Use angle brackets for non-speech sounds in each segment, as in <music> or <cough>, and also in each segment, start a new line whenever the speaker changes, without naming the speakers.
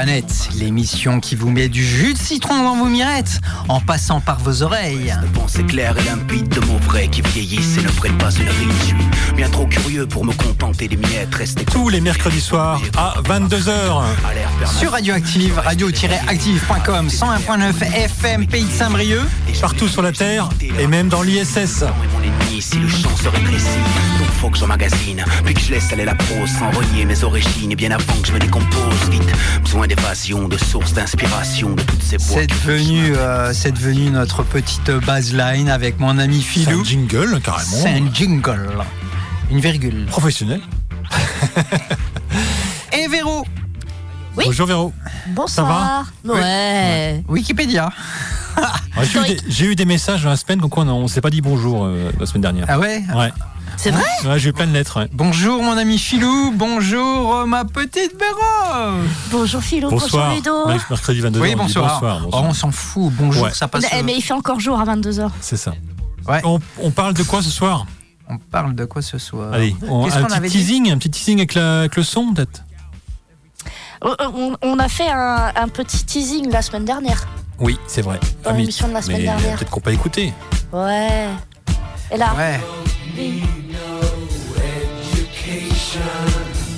net, l'émission qui vous met du jus de citron dans vos mirettes, en passant par vos oreilles.
De pensée claire et limpide de mots vrais qui vieillissent et ne prennent pas une ride. Je suis bien trop curieux pour me contenter des miettes. Rester
Tous les mercredis soirs à 22h.
à l'air permanent.
Sur Radioactive, radio-active.com, 101.9 FM, pays de Saint-Brieuc.
Partout sur la Terre et même dans l'ISS.
Mon si le champ se rétrécit. Donc faut que j'emmagasine, puis que je laisse aller la prose sans renier mes origines. Et bien avant que je me décompose vite, besoin d'évasion, de sources d'inspiration, de toutes ces voix.
C'est devenu, euh, c'est devenu notre petite baseline avec mon ami
C'est
Philou.
un jingle, carrément.
C'est un jingle. Une virgule.
Professionnel. <laughs>
Et Véro,
Oui.
Bonjour Véro.
Bonsoir. Ouais.
Wikipédia.
Ah, J'ai eu,
Historique.
des- j'ai eu des messages dans la semaine, donc on ne s'est pas dit bonjour euh, la semaine dernière.
Ah ouais?
Ouais.
C'est vrai
Ouais, j'ai eu plein de lettres. ouais.
Bonjour mon ami Philou, bonjour euh, ma petite Véro.
Bonjour Philo,
Bonsoir.
bonjour Ludo.
Mercredi 22h.
Oui, bonsoir.
bonsoir,
Oh, on s'en fout, bonjour,
Ouais.
ça passe.
Eh, mais il fait encore jour à 22h.
C'est ça.
Ouais.
On, on parle de quoi ce soir?
On parle de quoi ce soir?
Allez, on- un petit
avait
teasing, un petit teasing avec, la- avec le son peut-être?
On, on- a fait un, un petit teasing la semaine dernière.
Oui, c'est vrai.
Dans
mais-
l'émission de la semaine
mais
dernière.
Peut-être qu'on peut écouter.
Ouais. Et là,
Ouais.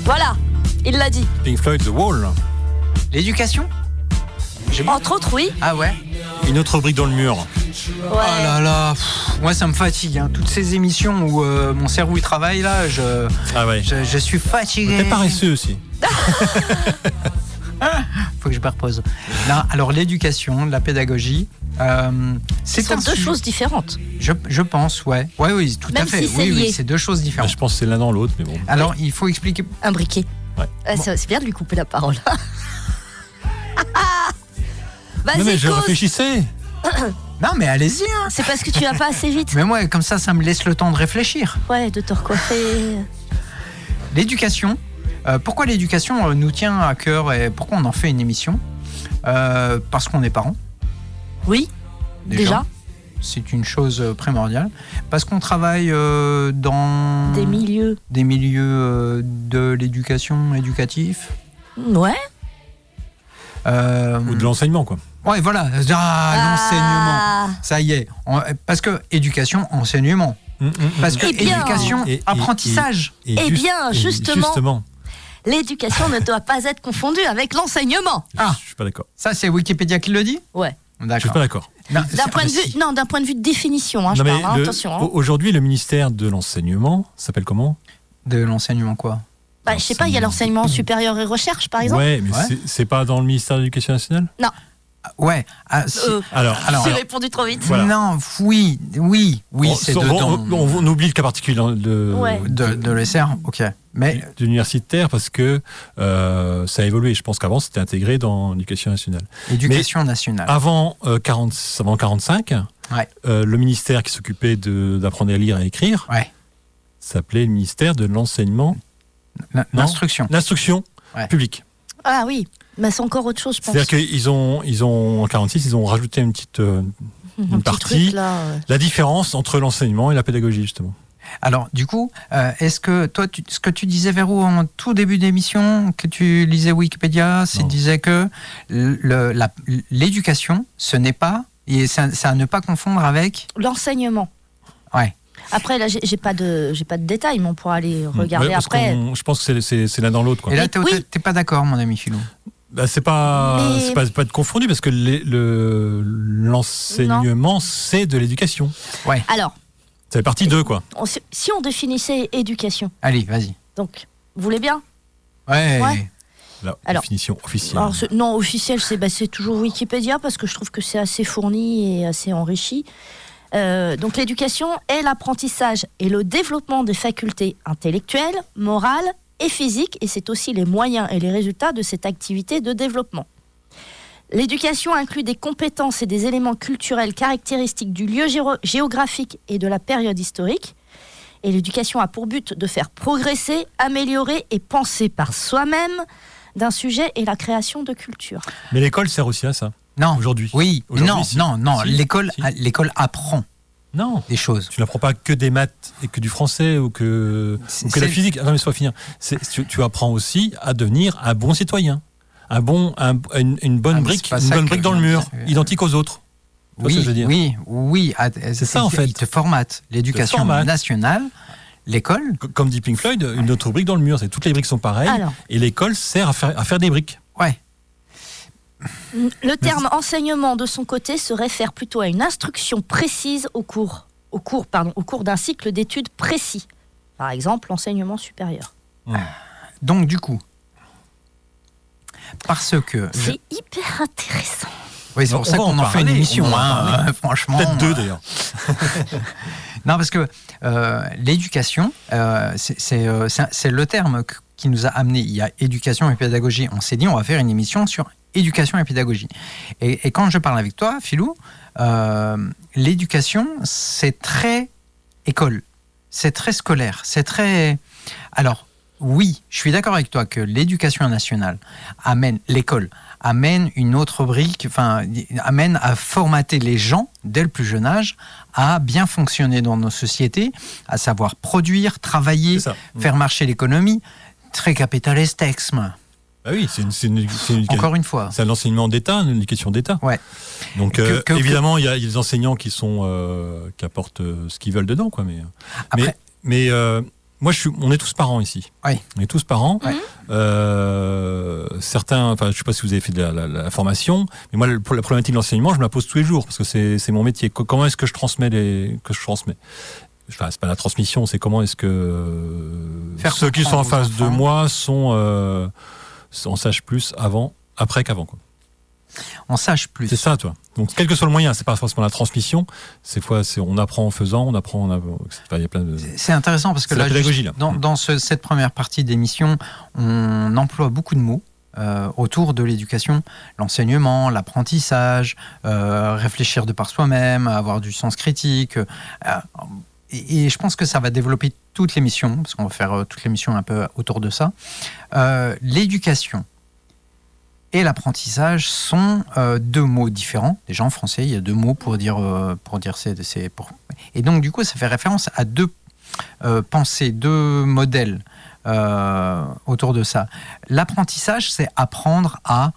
voilà, il l'a dit.
Pink Floyd, The Wall.
L'éducation
Entre autres, oui.
Ah ouais
Une autre rubrique dans le mur.
Ouais.
Oh là là, pff, moi ça me fatigue. hein. Toutes ces émissions où euh, mon cerveau il travaille là, je,
Ah ouais.
je, je suis fatigué.
T'es paresseux aussi. <laughs>
Faut que je me repose. Non, alors l'éducation, la pédagogie, euh,
Ce
c'est
sont
un
deux
sujet-
choses différentes.
Je, je pense, ouais. Ouais, oui, tout à
Même
fait.
si c'est
oui, oui,
lié.
c'est deux choses
Ah,
différentes.
je pense que c'est l'un dans l'autre, mais bon.
Alors, il faut expliquer.
Un briquet.
Ouais.
Ah, c'est bien de lui couper la parole. <laughs>
Non, mais
Vas-y,
je
cause.
réfléchissais. <coughs>
Non, mais allez-y. hein.
C'est parce que tu vas pas assez vite. <laughs>
Mais moi, comme ça, ça me laisse le temps de réfléchir.
Ouais, de te recoiffer.
L'éducation. Euh, pourquoi l'éducation euh, nous tient à cœur et pourquoi on en fait une émission? Euh, Parce qu'on est parents.
Oui, déjà.
C'est une chose primordiale. Parce qu'on travaille euh, dans
Des milieux.
des milieux euh, de l'éducation éducatif.
Ouais.
Euh,
Ou de l'enseignement, quoi.
ouais, voilà. Ah, l'enseignement.
Ah.
Ça y est. On- parce que éducation, enseignement.
Mm, mm, mm.
Parce que
Eh bien.
éducation,
Et-
apprentissage.
Et
Eh bien, justement. L'éducation ne doit pas être confondue avec l'enseignement.
Ah,
Je suis pas d'accord.
ça c'est Wikipédia qui le dit
Ouais.
Je suis pas d'accord.
Non,
D'un point de vue,
si.
non, d'un point de vue de définition, hein, je
Non, mais
parle, hein,
le-
attention. hein.
au- Aujourd'hui, le ministère de l'enseignement s'appelle comment?
De l'enseignement quoi?
Bah, je sais pas, il y a l'enseignement supérieur et recherche, par exemple.
Ouais, mais
Ouais.
c'est- pas dans le ministère de l'Éducation nationale?
Ah, Ouais. ah, si.
Euh,
Alors,
Alors,
J'ai répondu trop vite.
Voilà.
Non, oui, oui, oui,
on,
c'est
on-
dedans.
on- on- on oublie le cas particulier de,
Ouais.
de, de l'ESR, ok. Mais
de l'universitaire parce que euh, ça a évolué. Je pense qu'avant, c'était intégré dans l'éducation nationale.
éducation nationale.
Avant, euh, 40, avant 45,
Ouais.
euh, le ministère qui s'occupait d'apprendre à lire et à écrire
Ouais.
s'appelait le ministère de l'enseignement,
L'instruction.
l'instruction
Ouais.
publique.
Ah oui, mais c'est encore autre chose, je pense.
C'est-à-dire qu'ils ont, ils ont, en 46, ils ont rajouté une petite, euh,
Un
une
petit
partie.
truc, là.
la différence entre l'enseignement et la pédagogie, justement.
Alors, du coup, euh, est-ce que toi, tu- ce que tu disais, Véro, en tout début d'émission, que tu lisais Wikipédia, c'est disait que l'éducation, ce n'est pas, et c'est à- c'est à ne pas confondre avec.
L'enseignement.
Ouais.
Après, là, j'ai pas de, j'ai pas de détails, mais on pourra aller regarder
Ouais,
après.
Je pense que c'est- l'un dans l'autre.
Et là, t'es
oui.
pas d'accord, mon ami Philou.
Bah, c'est pas,
Mais-
c'est pas, être confondu parce que le- l'enseignement, c'est de l'éducation.
Alors,
Ça fait partie d'eux, quoi.
on- si- on définissait éducation,
Allez, vas-y.
donc, vous voulez bien?
Ouais.
Ouais.
La
Alors-
définition officielle.
Alors, ce- Non, officiel, c'est bah, c'est toujours Wikipédia parce que je trouve que c'est assez fourni et assez enrichi. Euh, donc, l'éducation est l'apprentissage et le développement des facultés intellectuelles, morales et physiques, et c'est aussi les moyens et les résultats de cette activité de développement. L'éducation inclut des compétences et des éléments culturels caractéristiques du lieu géo- géographique et de la période historique. Et l'éducation a pour but de faire progresser, améliorer et penser par soi-même d'un sujet et la création de culture.
Mais l'école sert aussi à ça,
Non.
aujourd'hui.
Oui. Non,
si.
non, non.
Si.
L'école,
Si.
l'école apprend.
Non.
des choses.
Tu n'apprends pas que des maths et que du français ou que, ou que la physique. Attends, mais va finir. C'est- Tu, tu apprends aussi à devenir un bon citoyen. Un bon, un- une, une bonne
Ah,
brique, une bonne
que
brique dans le mur, identique aux autres. Tu vois ce
Oui,
que je veux dire
oui, oui. ah,
C'est ça, en fait.
Il te formate. L'éducation nationale, l'école,
Comme dit Pink Floyd, une autre brique dans le mur. C'est toutes les briques sont pareilles.
Alors,
Et l'école sert à faire, à faire des briques.
Le terme enseignement de son côté se réfère plutôt à une instruction précise au cours, au cours, pardon, au cours d'un cycle d'études précis. Par exemple, l'enseignement supérieur.
Donc, du coup, parce que. je-
C'est hyper intéressant.
Oui, c'est
On
pour ça
en
qu'on en fait une émission,
on va en
hein,
parler.
franchement.
Peut-être deux
euh,
d'ailleurs. <laughs>
Non, parce que euh, l'éducation, euh, c'est euh, c'est- le terme qui nous a amené. Il y a éducation et pédagogie. On s'est dit, on va faire une émission sur éducation et pédagogie. Et, et quand je parle avec toi, Philou, euh, l'éducation, c'est très école. C'est très scolaire. C'est très. Alors, oui, je suis d'accord avec toi que l'éducation nationale amène l'école amène une autre brique, enfin amène à formater les gens dès le plus jeune âge à bien fonctionner dans nos sociétés, à savoir produire, travailler, faire marcher l'économie. Très capitalisme,
Bah oui, c'est une, une-
encore une fois.
c'est un enseignement d'État, une éducation d'État.
Ouais.
Donc
Que-
euh,
que-
évidemment, il y, a il y a des enseignants qui sont euh, qui apportent euh, ce qu'ils veulent dedans, quoi. Mais
Après,
mais, mais, euh, moi, je suis, on est tous parents ici.
Oui.
On est tous parents.
Ouais.
Euh, certains, enfin, je sais pas si vous avez fait de la, la- la formation, mais moi, le- pour la problématique de l'enseignement, je me la pose tous les jours parce que c'est mon métier. Co- Comment est-ce que je transmets les, que je transmets? Enfin, c'est pas la transmission, c'est comment est-ce que
Faire
ceux qui sont en face de moi sont, en sachent plus avant, après qu'avant. quoi.
on sache plus.
C'est ça, toi. Donc, quel que soit le moyen, c'est pas forcément la transmission. C'est fois, c'est on apprend en faisant, on apprend, on apprend. Enfin, il y a plein de.
C'est intéressant parce que
C'est la
là,
pédagogie, là.
dans, dans ce- cette première partie d'émission, on emploie beaucoup de mots. euh, autour de l'éducation, l'enseignement, l'apprentissage, euh, réfléchir de par soi-même, avoir du sens critique. euh, et, et je pense que ça va développer toute l'émission, parce qu'on va faire euh, toute l'émission un peu autour de ça. Euh, l'éducation et l'apprentissage sont euh, deux mots différents. Déjà en français, il y a deux mots pour dire, euh, pour dire c'est, c'est pour... Et donc du coup, ça fait référence à deux pensées, deux modèles autour de ça. L'apprentissage, c'est apprendre à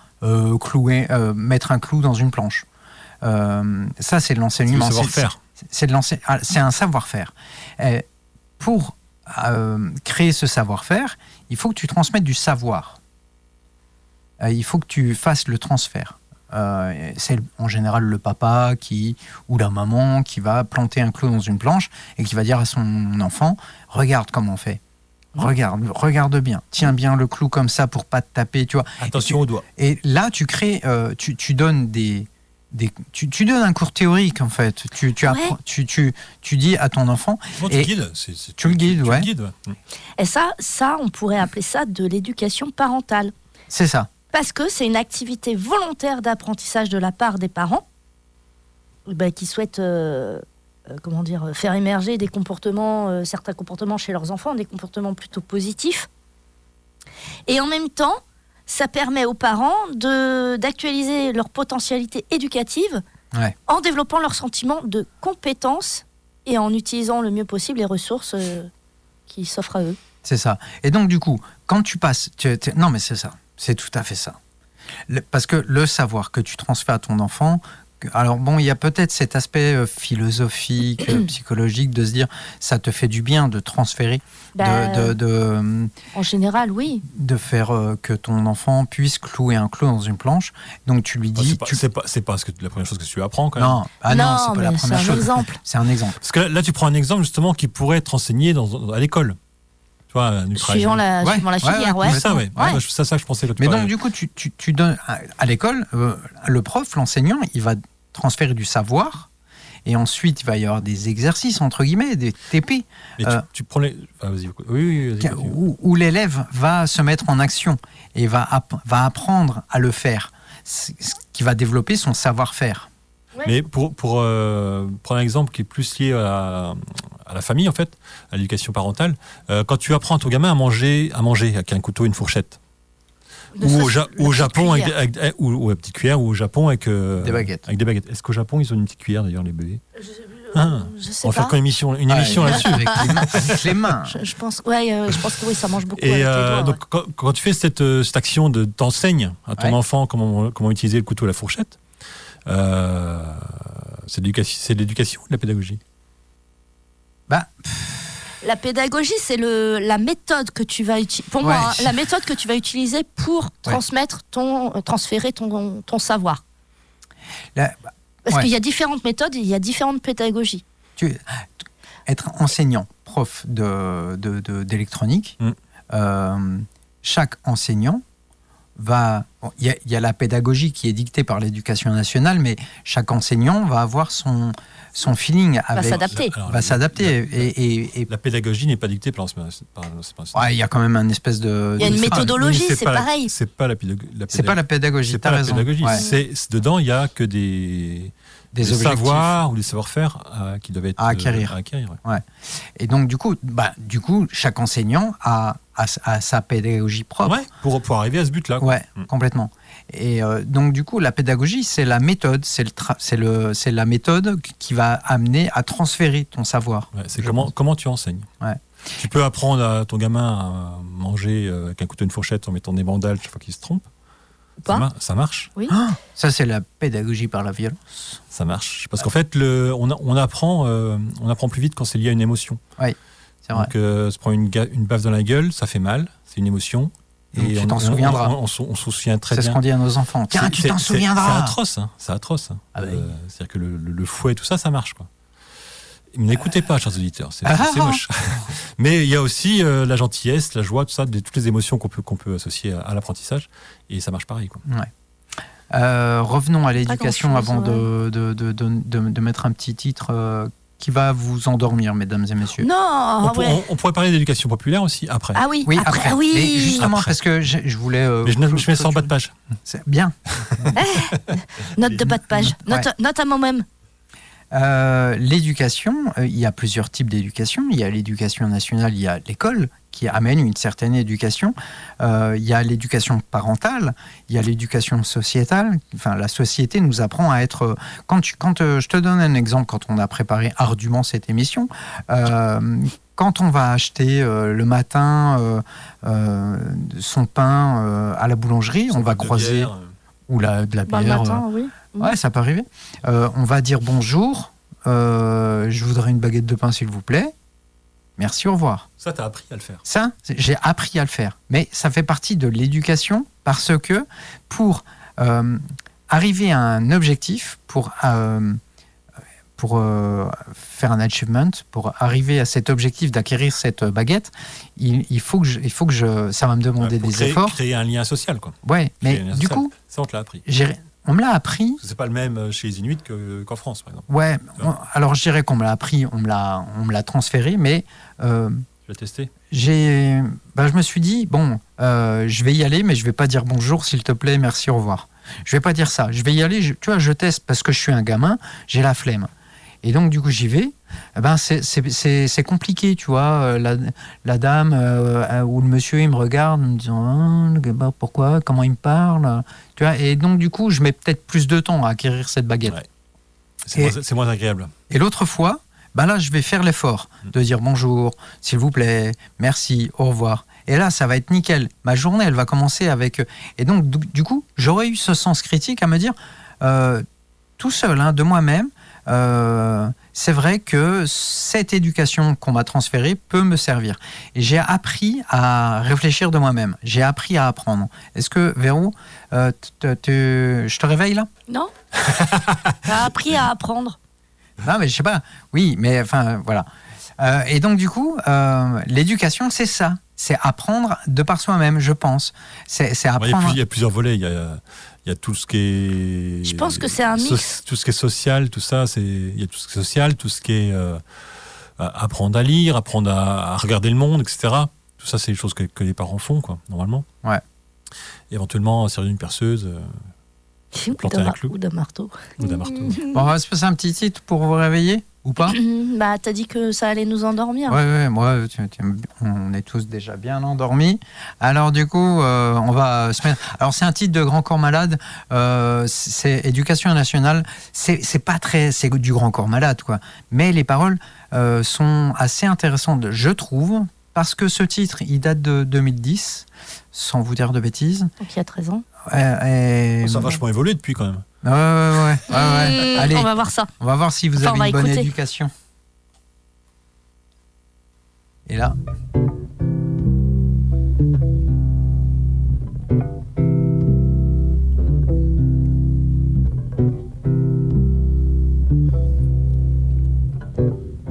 clouer, mettre un clou dans une planche. Ça, c'est de
C'est le
l'enseignement. C'est-
savoir-faire.
c'est ah, c'est un savoir-faire. Pour euh, créer ce savoir-faire, il faut que tu transmettes du savoir. Euh, il faut que tu fasses le transfert. Euh, c'est en général le papa qui ou la maman qui va planter un clou dans une planche et qui va dire à son enfant regarde comment on fait. Regarde, regarde bien. Tiens bien le clou comme ça pour pas te taper, tu vois.
Attention aux doigts.
Et là, tu crées, euh, tu, tu donnes des, des tu, tu donnes un cours théorique en fait. Tu, tu, apprends-
Ouais.
tu, tu, tu dis à ton enfant, Et-
le guides
tu le guides,
tu
ouais.
le guides, ouais. Mm.
Et ça, ça, on pourrait appeler ça de l'éducation parentale.
c'est ça.
Parce que c'est une activité volontaire d'apprentissage de la part des parents bah, qui souhaitent euh, euh, comment dire, faire émerger des comportements, euh, certains comportements chez leurs enfants, des comportements plutôt positifs. Et en même temps, ça permet aux parents de- d'actualiser leur potentialité éducative
Ouais.
en développant leur sentiment de compétence et en utilisant le mieux possible les ressources euh, qui s'offrent à eux.
C'est ça. Et donc, du coup, quand tu passes. tu- non, mais c'est ça. C'est tout à fait ça. Le- parce que le savoir que tu transfères à ton enfant. Alors, bon, il y a peut-être cet aspect euh, philosophique, euh, <clears throat> psychologique de se dire ça te fait du bien de transférer, de-
Bah,
de, de, euh,
En général, oui.
de faire que ton enfant puisse clouer un clou dans une planche. Donc, tu lui
Enfin,
dis.
c'est pas,
tu-
pas, c'est pas ce que, la première chose que tu apprends quand même.
Non, ah non, c'est pas la première
un
chose.
exemple. <laughs>
C'est un exemple.
Parce que là, là, tu prends un exemple justement qui pourrait être enseigné dans, à l'école.
Suivant la,
Ouais,
suivant la filière,
ouais,
ouais.
C'est ça, ouais.
Ouais.
Ouais, C'est ça que je pensais. tu
Mais donc, du coup, tu, tu, tu donnes à, l'école, euh, le prof, l'enseignant, il va transférer du savoir. Et ensuite, il va y avoir des exercices, entre guillemets, des TP,
Mais
euh,
tu prends les. enfin, vas-y, oui, oui, vas-y,
où, où l'élève va se mettre en action et va, app- va apprendre à le faire, ce qui va développer son savoir-faire.
Mais pour, pour euh, prendre un exemple qui est plus lié à la, à la famille, en fait, à l'éducation parentale, euh, quand tu apprends à ton gamin à manger, à manger avec un couteau et une fourchette, ou,
ça,
au, Ja- au Japon avec,
cuillère.
avec- ou, ou à petite cuillère, ou au Japon avec, euh,
Des baguettes.
avec des baguettes. Est-ce qu'au Japon, ils ont une petite cuillère, d'ailleurs, les bébés?
Je-
Ah,
je sais
on va
pas.
faire une émission, une
Ouais,
émission là-dessus.
avec les mains. avec les mains.
Je, je pense, ouais, euh, je pense que oui, ça mange beaucoup avec
Et
les
euh,
doigts.
donc, quand, quand tu fais cette, euh, cette action de t'enseignes à ton
Ouais.
enfant comment, comment utiliser le couteau et la fourchette, euh, c'est de l'éducation, c'est de l'éducation ou de la pédagogie?
Bah.
La pédagogie, c'est le la méthode que tu vas utiliser. Pour moi,
Ouais.
hein, la méthode que tu vas utiliser pour transmettre ton, euh, transférer ton, ton savoir. Parce
Ouais.
qu'il y a différentes méthodes, et il y a différentes pédagogies.
tu, être enseignant, prof de, de- de- d'électronique,
Mm.
euh, chaque enseignant va. Il y, a, il y a la pédagogie qui est dictée par l'éducation nationale, mais chaque enseignant va avoir son, son feeling avec.
s'adapter.
Va
la-
s'adapter.
la-
Et, et- et-
La pédagogie n'est pas dictée par
ouais, il y a quand même un espèce de.
Il y a une méthodologie, c'est pareil.
C'est pas la pédagogie.
C'est pas la pédagogie,
C'est
t'as
pas la
raison.
pédagogie.
Ouais.
Dedans, il y a que des,
Des
savoirs ou des savoir-faire euh, qui doivent être
À acquérir.
euh, à acquérir, ouais.
Et donc, du coup, bah, du coup chaque enseignant a, a sa pédagogie propre.
Ouais, pour, pour arriver à ce but-là.
Ouais,
Mm.
complètement. Et euh, donc du coup, la pédagogie, c'est la méthode, c'est le, tra- c'est le, c'est la méthode qui va amener à transférer ton savoir.
Ouais, c'est comment,
pense.
comment tu enseignes.
Ouais.
Tu peux apprendre à ton gamin à manger euh, avec un couteau et une fourchette en mettant des bandales chaque fois qu'il se trompe. Ça, ça marche.
Ah, ça, c'est la pédagogie par la violence.
Ça marche. Parce qu'en fait, le, on, apprend, euh, on apprend plus vite quand c'est lié à une émotion.
Vrai.
Donc, euh, se prendre une, baffe dans la gueule, ça fait mal. C'est une émotion.
Donc, tu
on-
t'en
on-
souviendras.
On, on se- on se souvient très
C'est ce
bien.
qu'on dit à nos enfants. Tiens, tu t'en souviendras.
C'est atroce. hein. C'est atroce. hein.
Ah bah
Euh, C'est-à-dire que le, le- le fouet, tout ça, ça marche. Quoi. Mais N'écoutez pas, chers auditeurs. C'est
Ah.
moche. <laughs> Mais il y a aussi euh, la gentillesse, la joie, tout ça, des- toutes les émotions qu'on peut, qu'on peut associer à, à l'apprentissage. Et ça marche pareil. Quoi.
Euh, revenons à l'éducation avant de, de, de, de, de- de mettre un petit titre euh, qui va vous endormir, mesdames et messieurs.
Non,
on,
ah
pour-
ouais.
on- on pourrait parler d'éducation populaire aussi après.
Ah oui,
Oui,
après,
après.
ah oui.
Mais justement,
Après.
parce que je, je voulais. euh,
Mais je, ne- je mets ça en bas de page.
C'est bien. <laughs>
Note de bas de page. Note,
Ouais.
note à moi-même.
Euh, l'éducation, euh, il y a plusieurs types d'éducation. Il y a l'éducation nationale, il y a l'école qui amène une certaine éducation. Euh, il y a l'éducation parentale, il y a l'éducation sociétale. Enfin, la société nous apprend à être. Quand, tu, quand euh, je te donne un exemple, quand on a préparé ardument cette émission, euh, quand on va acheter euh, le matin euh, euh, son pain euh, à la boulangerie, on va croiser ou la, de la
Bah, le
bière.
matin, oui.
Ouais, ça peut arriver. Euh, on va dire bonjour. euh, je voudrais une baguette de pain, s'il vous plaît. Merci, au revoir.
Ça, t'as appris à le faire.
Ça, j'ai appris à le faire. Mais ça fait partie de l'éducation parce que pour euh, arriver à un objectif, pour, euh, pour euh, faire un achievement, pour arriver à cet objectif d'acquérir cette baguette, il, il faut que je, il faut que je, ça va me demander
Ouais, pour
des
créer,
efforts.
créer un lien social. Quoi.
Ouais, mais
créer
du
social.
coup,
Ça, on te l'a appris.
On me l'a appris.
C'est pas le même euh, chez les Inuits que- qu'en France, par exemple.
Ouais, on- alors je dirais qu'on me l'a appris, on me l'a, on me l'a transféré, mais euh,
Tu l'as testé?
j'ai, bah, je me suis dit bon, euh, je vais y aller, mais je vais pas dire bonjour, s'il te plaît, merci, au revoir. Je vais pas dire ça. Je vais y aller. je- tu vois, je teste parce que je suis un gamin, j'ai la flemme. Et donc du coup j'y vais. Eh ben c'est, compliqué, tu vois. euh, La, la dame euh, euh, ou le monsieur il me regarde en me disant Ah, gars, pourquoi, comment il me parle, tu vois. Et donc du coup je mets peut-être plus de temps à acquérir cette baguette.
Ouais. C'est moins, moins agréable.
Et l'autre fois, ben là, je vais faire l'effort de dire bonjour, s'il vous plaît, merci, au revoir. Et là, ça va être nickel. Ma journée, elle va commencer avec. Et donc, du, du coup, j'aurais eu ce sens critique à me dire, euh, tout seul, hein, de moi-même, euh, c'est vrai que cette éducation qu'on m'a transférée peut me servir. J'ai appris à réfléchir de moi-même. J'ai appris à apprendre. Est-ce que, Véro, euh, je te réveille là?
Non T'as appris à apprendre.
Non, mais je sais pas. Oui, mais enfin, voilà. Euh, et donc, du coup, euh, l'éducation, c'est ça. C'est apprendre de par soi-même, je pense. C'est c'est
Ouais, Il y, a
apprendre.
il y a plusieurs volets. Il y a, il y a tout ce qui est.
Je pense que c'est un
so-
mix.
tout ce qui est social, tout ça. c'est Il y a tout ce qui est social, tout ce qui est euh, apprendre à lire, apprendre à, à regarder le monde, etc. Tout ça, c'est des choses que, que les parents font, quoi, normalement.
Ouais.
Éventuellement, servir une perceuse. euh,
Ou
Planter
d'un
un clou.
ou d'un marteau.
Ou d'un marteau.
Bon, on va se passer un petit titre pour vous réveiller? Ou pas
bah, t'as dit que ça allait nous endormir.
Ouais, ouais, moi, tu- tu- on est tous déjà bien endormis. Alors, du coup, euh, on va se mettre. Alors, c'est un titre de Grand Corps Malade. euh, c'est Éducation nationale. C'est pas très. C'est du Grand Corps Malade, quoi. Mais les paroles euh, sont assez intéressantes, je trouve, parce que ce titre, il date de 2010, sans vous dire de bêtises.
Donc il y a 13 ans.
Euh, et-
Ça a vachement évolué depuis quand même.
Ouais, ouais, ouais. <laughs> ouais, ouais.
Mmh,
Allez,
On va voir ça.
on va voir si vous
Enfin,
avez une bonne
écouter.
éducation. Et là,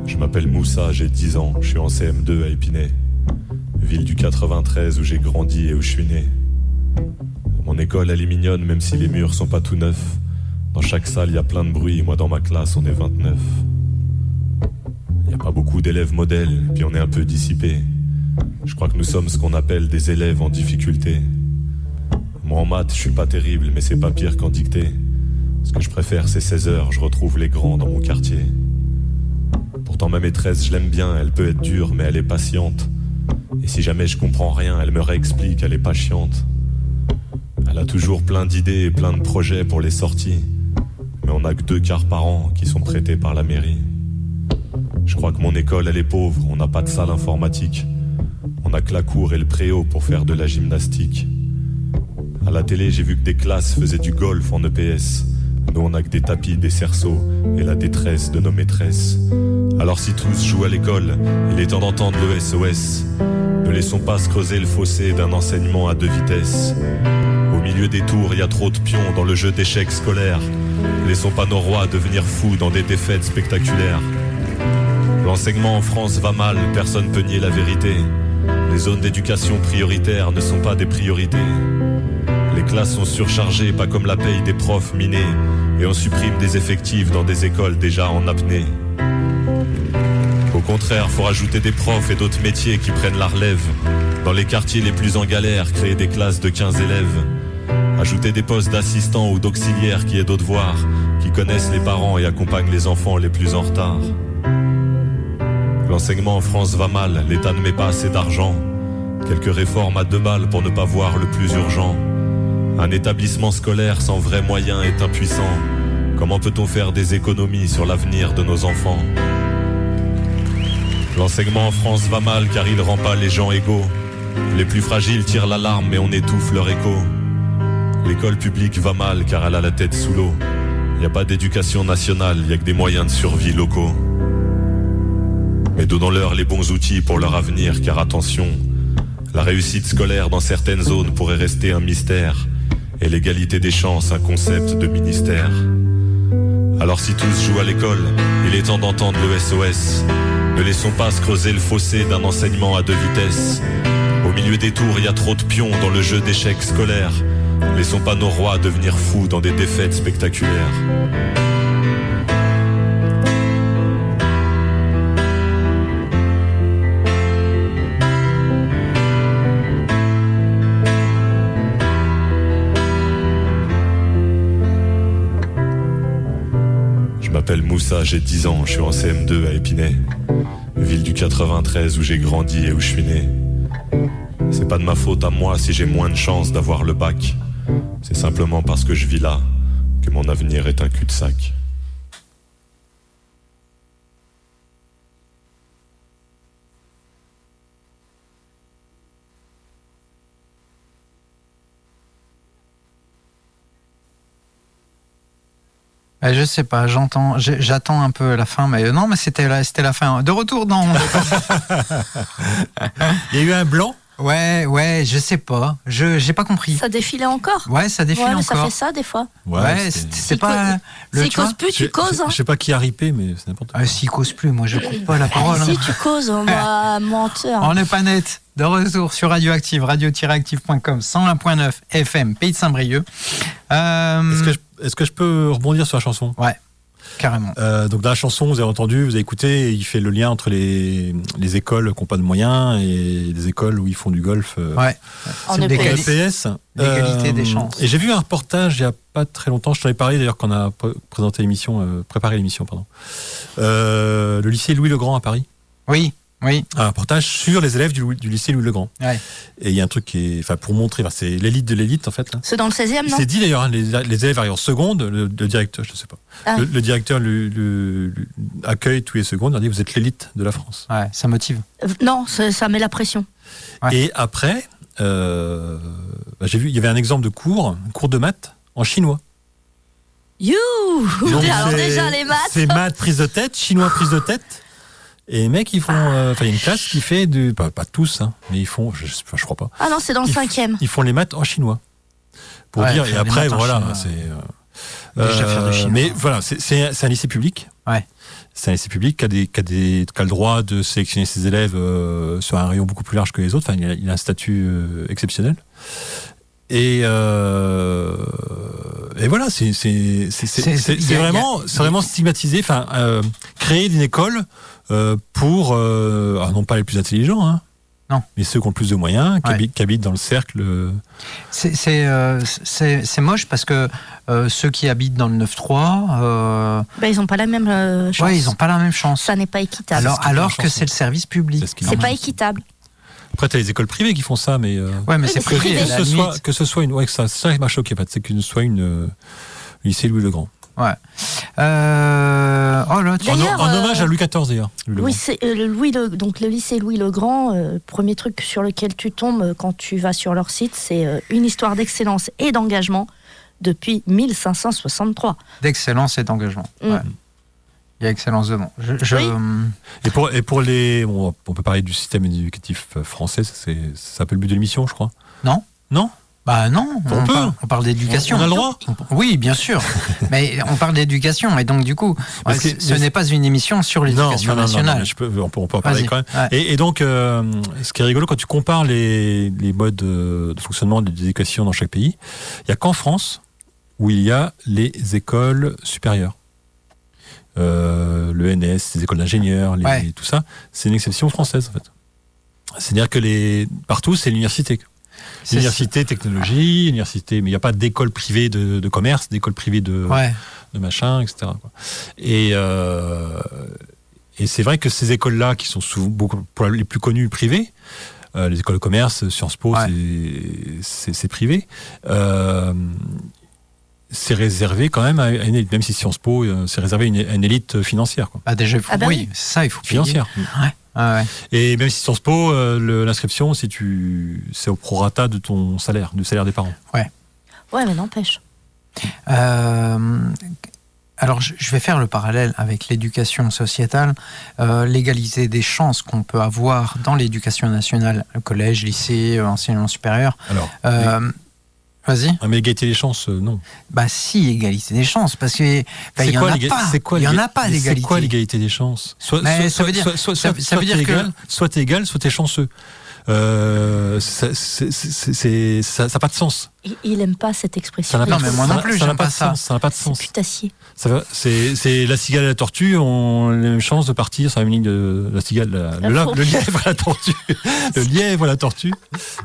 Je m'appelle Moussa, j'ai 10 ans, je suis en CM2 à Épinay, ville du 93 où j'ai grandi et où je suis né. Mon école, elle est mignonne, même si les murs sont pas tout neufs. Dans chaque salle, il y a plein de bruit, moi dans ma classe, on est 29. Il n'y a pas beaucoup d'élèves modèles, puis on est un peu dissipés. Je crois que nous sommes ce qu'on appelle des élèves en difficulté. Moi en maths, je suis pas terrible, mais c'est pas pire qu'en dictée. Ce que je préfère, c'est 16 heures, je retrouve les grands dans mon quartier. Pourtant ma maîtresse, je l'aime bien, elle peut être dure, mais elle est patiente. Et si jamais je comprends rien, elle me réexplique, elle est pas chiante. Elle a toujours plein d'idées et plein de projets pour les sorties. Mais on n'a que deux quarts par an qui sont prêtés par la mairie. Je crois que mon école, elle est pauvre, on n'a pas de salle informatique. On a que la cour et le préau pour faire de la gymnastique. À la télé, j'ai vu que des classes faisaient du golf en EPS. Nous, on a que des tapis, des cerceaux et la détresse de nos maîtresses. Alors si tous jouent à l'école, il est temps d'entendre le SOS. Ne laissons pas se creuser le fossé d'un enseignement à deux vitesses. Au milieu des tours, il y a trop de pions dans le jeu d'échecs scolaires. Laissons pas nos rois devenir fous dans des défaites spectaculaires. L'enseignement en France va mal, personne peut nier la vérité. Les zones d'éducation prioritaires ne sont pas des priorités. Les classes sont surchargées, pas comme la paye des profs minés. Et on supprime des effectifs dans des écoles déjà en apnée. Au contraire, faut rajouter des profs et d'autres métiers qui prennent la relève. Dans les quartiers les plus en galère, créer des classes de 15 élèves. Ajouter des postes d'assistants ou d'auxiliaires qui aident aux devoirs, qui connaissent les parents et accompagnent les enfants les plus en retard. L'enseignement en France va mal, l'État ne met pas assez d'argent. Quelques réformes à deux balles pour ne pas voir le plus urgent. Un établissement scolaire sans vrais moyens est impuissant. Comment peut-on faire des économies sur l'avenir de nos enfants? L'enseignement en France va mal car il rend pas les gens égaux. Les plus fragiles tirent l'alarme mais on étouffe leur écho. L'école publique va mal car elle a la tête sous l'eau. Il n'y a pas d'éducation nationale, il n'y a que des moyens de survie locaux. Mais donnons-leur les bons outils pour leur avenir car attention, la réussite scolaire dans certaines zones pourrait rester un mystère et l'égalité des chances un concept de ministère. Alors si tous jouent à l'école, il est temps d'entendre le SOS. Ne laissons pas se creuser le fossé d'un enseignement à deux vitesses. Au milieu des tours, il y a trop de pions dans le jeu d'échecs scolaires. Laissons pas nos rois devenir fous dans des défaites spectaculaires. Je m'appelle Moussa, j'ai 10 ans, je suis en CM2 à Épinay, ville du 93 où j'ai grandi et où je suis né. C'est pas de ma faute à moi si j'ai moins de chance d'avoir le bac. C'est simplement parce que je vis là que mon avenir est un cul-de-sac.
Euh, je sais pas, j'entends, j'attends un peu la fin, mais euh, non, mais c'était la, c'était la fin. De retour dans. <laughs>
Il y a eu un blanc.
Ouais, ouais, je sais pas, je j'ai pas compris.
Ça défilait encore?
Ouais, ça défile
Ouais, mais ça
encore.
fait ça des fois.
Ouais, c'est pas le
Si
tu vois
cause plus, tu causes.
je-
Hein.
Je sais pas qui a ripé, mais c'est n'importe quoi.
Ah, s'il cause plus, moi je coupe pas la parole.
si
hein.
tu causes, on va <laughs> menteur.
On n'est pas net. De retour sur Radioactive, radio-active.com, 101.9 FM, Pays de Saint-Brieuc. Euh,
Est-ce que, je, est-ce que je peux rebondir sur la chanson?
Ouais. Carrément.
Euh, donc dans la chanson, vous avez entendu, vous avez écouté, il fait le lien entre les, les écoles qui n'ont pas de moyens et les écoles où ils font du golf. euh,
Ouais.
En EPS.
l'égali-
EPS.
L'égalité des chances.
Et j'ai vu un reportage il n'y a pas très longtemps, je t'en ai parlé d'ailleurs quand on a pr- présenté l'émission, euh, préparé l'émission, pardon. Euh, le lycée Louis le Grand à Paris.
Oui, oui.
Un reportage sur les élèves du, lycée Louis le Grand.
Ouais.
Et il y a un truc qui est, enfin pour montrer, enfin, c'est l'élite de l'élite en fait.
C'est dans le 16e, non
C'est dit d'ailleurs, hein, les, les élèves arrivent en seconde, le, le directeur, je ne sais pas,
Ah.
le, le directeur le, le- le- accueille tous les secondes, il leur dit vous êtes l'élite de la France.
Ouais, ça motive.
Euh, Non, ça, ça met la pression.
Ouais.
Et après, euh, bah, j'ai vu, il y avait un exemple de cours, un cours de maths en chinois.
You
Donc,
Alors déjà, les maths
C'est maths prise de tête, chinois prise de tête. Et les mecs, ils font. euh, Enfin, il y a une classe qui fait du. Pas, pas tous, hein, mais ils font. Je, enfin, je crois pas.
Ah non, c'est dans le
Ils-
5e.
Ils font les maths en chinois. Pour
Ouais,
dire. Et après,
maths en
voilà. C'est. euh,
Déjà faire du chinois.
Mais voilà, c'est- c'est c'est un lycée public.
Ouais.
C'est un lycée public qui a, des, qui, a des, qui a le droit de sélectionner ses élèves euh, sur un rayon beaucoup plus large que les autres. Enfin, il a, il a un statut euh, exceptionnel. Et, euh, et voilà, c'est c'est- c'est- c'est-
C'est-
c'est-
il y
c'est
a-
vraiment, vraiment stigmatisé, enfin, euh, créer une école euh, pour, euh, alors non pas les plus intelligents, hein,
Non.
mais ceux qui ont le plus de moyens, qui,
Ouais.
habitent, qui habitent dans le cercle. euh,
C'est c'est, euh, c'est- c'est moche parce que euh, ceux qui habitent dans le 9-3, euh,
Bah, ils n'ont pas la même euh, chance.
ouais, ils n'ont pas la même chance.
Ça n'est pas équitable.
Alors, alors que c'est le service public.
c'est
pas équitable.
Après, t'as les écoles privées qui font ça, mais. euh,
Ouais, mais
Oui,
c'est
mais c'est
privé.
que, ce soit,
limite.
que ce soit une. Ouais, que ça, ça m'a choqué, en fait, c'est que ce soit une. euh, lycée Louis le Grand.
Ouais. Euh, oh là, tu-
En,
euh,
hommage à Louis XIV, d'ailleurs. Louis
euh, le Louis le, donc le lycée Louis le Grand. euh, premier truc sur lequel tu tombes quand tu vas sur leur site, c'est euh, une histoire d'excellence et d'engagement depuis 1563.
d'excellence et d'engagement.
Mm.
Ouais. Il y a excellence devant. Je, je-
Oui.
Et pour, et pour les. bon, on peut parler du système éducatif français, c'est un peu le but de l'émission, je crois.
Non.
Non?
Bah non,
On
on,
peut.
parle, on parle d'éducation.
On a le droit
Oui, bien sûr. <laughs> Mais on parle d'éducation. Et donc, du coup,
Parce
ouais,
que-
ce n'est pas une émission sur l'éducation
non, non, non,
nationale.
mais je peux, on peut, on peut en parler quand même.
Ouais.
Et, et donc, euh, ce qui est rigolo, quand tu compares les, les modes euh, de fonctionnement de l'éducation dans chaque pays, il n'y a qu'en France où il y a les écoles supérieures. Euh, le NS, les écoles d'ingénieurs,
Ouais.
tout ça, c'est une exception française en fait. C'est-à-dire que les, partout, c'est l'université.
C'est-
L'université technologie, l'université, mais il n'y a pas d'école privée de, de commerce, d'école privée de,
Ouais.
de machin, etc. quoi. Et, euh, et c'est vrai que ces écoles-là, qui sont souvent beaucoup pour les plus connues privées, euh, les écoles de commerce, Sciences Po,
Ouais.
c'est- c'est c'est privé. euh, c'est réservé quand même à une élite, même si Sciences Po, euh, c'est réservé à une, à une élite financière. Quoi.
Bah déjà, il faut,
Ah bah
oui, ça, il faut payer.
Financière.
Ouais. Ouais, ouais.
Et même si Sciences Po, euh, l'inscription, si tu, c'est au prorata de ton salaire, du salaire des parents.
Ouais, mais n'empêche.
Euh, alors, je vais faire le parallèle avec l'éducation sociétale, euh, l'égalité des chances qu'on peut avoir dans l'éducation nationale, le collège, lycée, euh, enseignement supérieur.
Alors,
Euh, Vas-y.
ah, mais égalité des chances, euh, non.
Bah si, égalité des chances, parce que bah,
C'est
il y en a pas.
c'est quoi
Il y en a pas
mais C'est
d'égalité.
quoi l'égalité des chances Soit, soit-
ça veut dire-
soit, soit,
ça- ça veut dire
t'es
que-
égal, soit t'es égal, soit t'es chanceux. Euh, ça- c'est- c'est- ça n'a pas de sens.
Il, il aime pas cette expression.
Ça n'a
Non,
pas,
mais moi non plus,
ça n'a pas
pas
de
ça.
sens. Ça n'a pas de
C'est
sens.
putassier.
Ça va- C'est c'est la cigale et la tortue ont les mêmes chances de partir sur la même ligne de la cigale, la-
La
le, lièvre et la tortue. le lièvre et la tortue,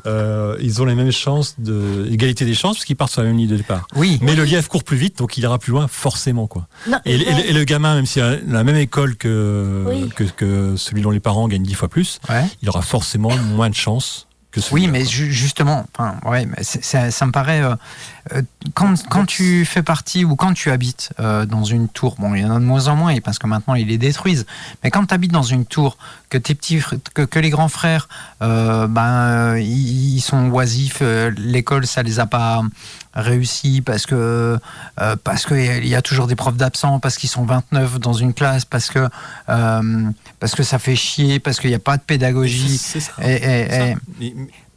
euh, ils ont les mêmes chances de égalité des chances parce qu'ils partent sur la même ligne de départ.
Oui.
Mais le lièvre court plus vite, donc il ira plus loin forcément quoi.
Non,
Et, et le- et le gamin, même s'il a la même école que,
Oui.
que, que celui dont les parents gagnent dix fois plus,
Ouais.
il aura forcément moins de chances que celui
Oui, mais ju- justement, enfin, ouais, mais c'est- ça me paraît. Euh, quand, quand tu fais partie ou quand tu habites euh, dans une tour, bon, il y en a de moins en moins parce que maintenant ils les détruisent, mais quand tu habites dans une tour, que tes petits, que, que les grands frères, euh, ben, ils, sont oisifs, euh, l'école ça les a pas réussi parce que parce que il y a toujours des profs d'absents, parce qu'ils sont 29 dans une classe, parce que parce que ça fait chier, parce qu'il n'y a pas de pédagogie.
C'est ça.
Et,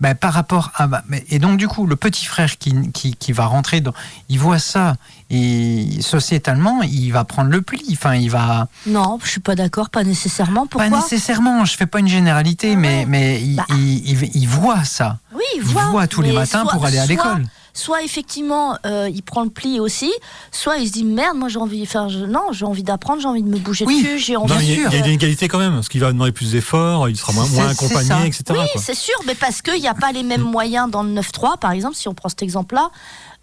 ben, par rapport à. mais- et donc, du coup, le petit frère qui, qui, qui va rentrer dans. Il voit ça, et sociétalement, il va prendre le pli. Enfin, il va.
Non, je suis pas d'accord, pas nécessairement. Pourquoi
pas nécessairement, je fais pas une généralité, mais, mais il,
Bah.
il, il- il voit ça.
Oui,
Il
voit,
voit tous les matins
soit-
pour aller à l'école.
Soit effectivement euh, il prend le pli aussi, soit il se dit merde, moi j'ai envie faire, je- non, j'ai envie d'apprendre, j'ai envie de me bouger
Oui.
dessus, j'ai envie.
il y a- une inégalité quand même, parce qu'il va demander plus d'efforts, il sera moins, accompagné, etc.
Oui, c'est sûr, mais parce qu'il n'y a pas les mêmes moyens dans le 9-3, par exemple, si on prend cet exemple-là,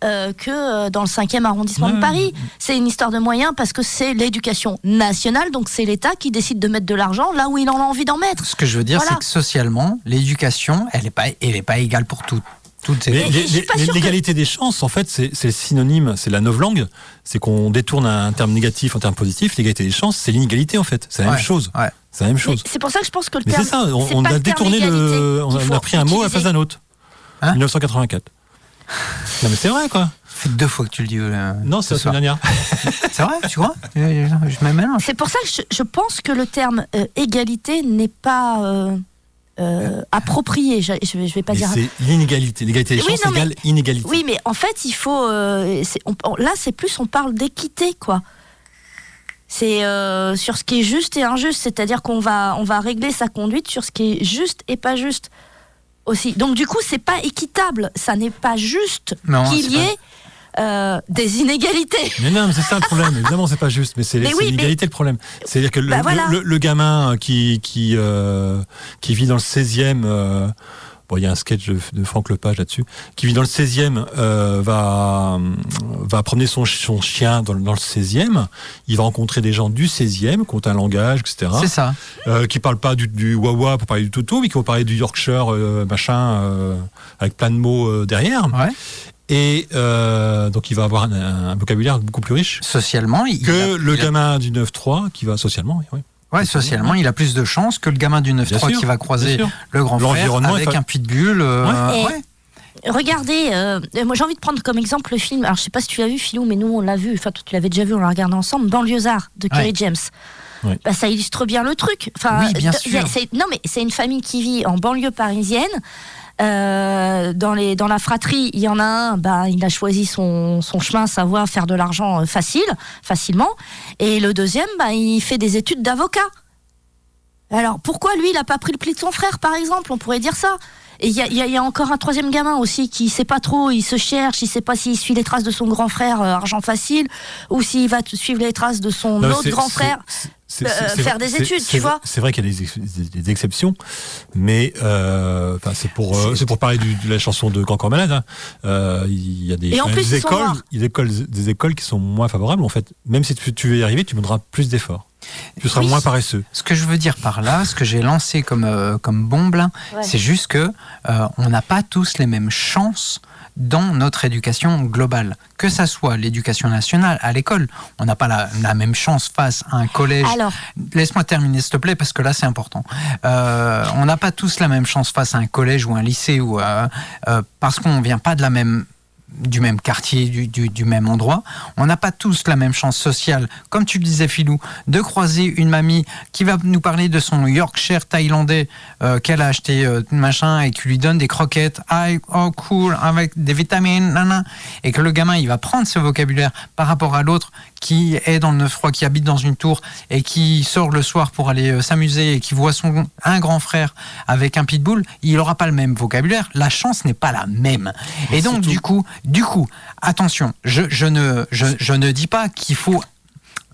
euh, que euh, dans le 5e arrondissement de. Paris. C'est une histoire de moyens parce que c'est l'éducation nationale, donc c'est l'État qui décide de mettre de l'argent là où il en a envie d'en mettre.
Ce que je veux dire,
Voilà.
c'est que socialement, l'éducation, elle n'est pas, elle est pas égale pour toutes.
Que-
L'égalité des chances, en fait, c'est c'est le synonyme, c'est la novlangue, c'est qu'on détourne un terme négatif en terme positif. L'égalité des chances, c'est l'inégalité, en fait. C'est la
Ouais,
même chose.
ouais.
C'est la même
Mais
chose.
C'est pour ça que je pense que le
Mais
terme.
c'est ça, on,
c'est
a détourné le. On a, on
faut
a pris un mot à la place d'un autre.
Hein
1984. Non, mais c'est vrai, quoi.
Ça fait deux fois que tu le dis. euh,
Non, c'est
ce
la semaine dernière. <laughs>
C'est vrai, tu mélange.
C'est pour ça que je, je pense que le terme euh, égalité n'est pas euh, euh, approprié. Je, je vais- je vais pas
Mais
dire.
c'est l'inégalité. L'égalité des
Oui,
chances
non, mais-
inégalité.
Oui, mais en fait, il faut. euh, c'est- on- on- là, c'est plus, on parle d'équité, quoi. C'est euh, sur ce qui est juste et injuste, c'est-à-dire qu'on va, on va régler sa conduite sur ce qui est juste et pas juste aussi. Donc, du coup, c'est pas équitable, ça n'est pas juste qu'il y
pas-
ait euh, des inégalités.
Mais non, mais c'est ça le problème. Évidemment, c'est pas juste,
mais
c'est
oui,
l'inégalité le problème. C'est-à-dire que le,
Bah voilà.
le- le gamin qui qui euh, qui vit dans le 16e, euh, bon, il y a un sketch de, de Franck Lepage là-dessus, qui vit dans le 16e, euh, va va promener son, son chien dans, le- dans le 16e. Il va rencontrer des gens du 16e, qui ont un langage, etc.
C'est ça.
Euh, qui parlent pas du, du wawa pour parler du toutou, mais qui vont parler du Yorkshire, euh, machin, euh, avec plein de mots euh, derrière.
Ouais.
Et euh, donc il va avoir un, un vocabulaire beaucoup plus riche
Socialement, il,
que
a-
le
il a-
gamin du 9-3 qui va socialement. oui, oui.
Ouais, socialement, il a plus de chances que le gamin du
Bien
9-3
sûr,
qui va croiser le grand frère
est
avec un pitbull. euh,
Ouais.
ouais.
Regardez, euh, moi j'ai envie de prendre comme exemple le film. Alors je sais pas si tu l'as vu, Philou, mais nous on l'a vu. Enfin, toi, tu l'avais déjà vu, on l'a regardé ensemble. Banlieusard de Kerry
Ouais.
James.
Ouais.
Bah, ça illustre bien le truc. Enfin,
Oui, bien
a- c'est- Non, mais c'est une famille qui vit en banlieue parisienne. Euh, dans, la fratrie, il y en a un, bah, il a choisi son, son chemin, savoir faire de l'argent euh, facile, facilement. Et le deuxième, bah, il fait des études d'avocat. Alors pourquoi lui, il n'a pas pris le pli de son frère, par exemple? On pourrait dire ça. Et il y a, y y encore un troisième gamin aussi qui sait pas trop, il se cherche, il sait pas s'il suit les traces de son grand frère, euh, argent facile, ou s'il va suivre les traces de son
Non,
autre grand frère. euh, faire des études, tu vois.
C'est vrai qu'il y a des, ex- des- des exceptions, mais euh, c'est pour euh, c'est pour parler du- de la chanson de Grand Corps Malade. hein. Euh, Il y a des,
en plus,
écoles,
noirs.
il y a des écoles, des écoles qui sont moins favorables. En fait, même si tu, tu veux y arriver, tu demanderas plus d'efforts. Tu seras
Oui.
moins paresseux.
Ce que je veux dire par là, ce que j'ai lancé comme, euh, comme bombe,
Ouais.
c'est juste que euh, on n'a pas tous les mêmes chances dans notre éducation globale. Que ça soit l'éducation nationale à l'école, on n'a pas la, la même chance face à un collège.
Alors,
Laisse-moi terminer, s'il te plaît, parce que là, c'est important. Euh, on n'a pas tous la même chance face à un collège ou un lycée, ou euh, euh, parce qu'on ne vient pas de la même du même quartier, du, du, même endroit. On n'a pas tous la même chance sociale, comme tu le disais, Philou, de croiser une mamie qui va nous parler de son Yorkshire thaïlandais euh, qu'elle a acheté euh, machin et qui lui donne des croquettes, ah, oh cool, avec des vitamines, nana, et que le gamin il va prendre ce vocabulaire par rapport à l'autre qui est dans le neuf froid, qui habite dans une tour et qui sort le soir pour aller euh, s'amuser et qui voit son un grand frère avec un pitbull, il n'aura pas le même vocabulaire. La chance n'est pas la même. Et donc du coup, du coup, attention, je, je ne je, je ne dis pas qu'il faut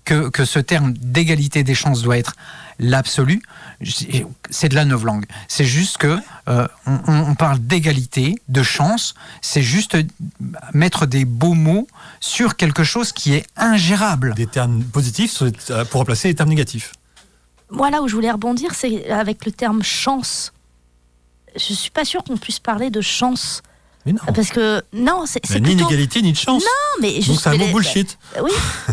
que, que ce terme d'égalité des chances doit être l'absolu. C'est de la novlangue. C'est juste que euh, on, on parle d'égalité, de chance. C'est juste mettre des beaux mots sur quelque chose qui est ingérable.
Des termes positifs euh, pour remplacer les termes négatifs.
moi là où je voulais rebondir, c'est avec le terme chance. Je suis pas sûre qu'on puisse parler de chance.
Mais non.
Parce que, non, c'est
ni
plutôt.
inégalité ni de chance.
Non, mais
Donc c'est un mot bullshit.
Oui,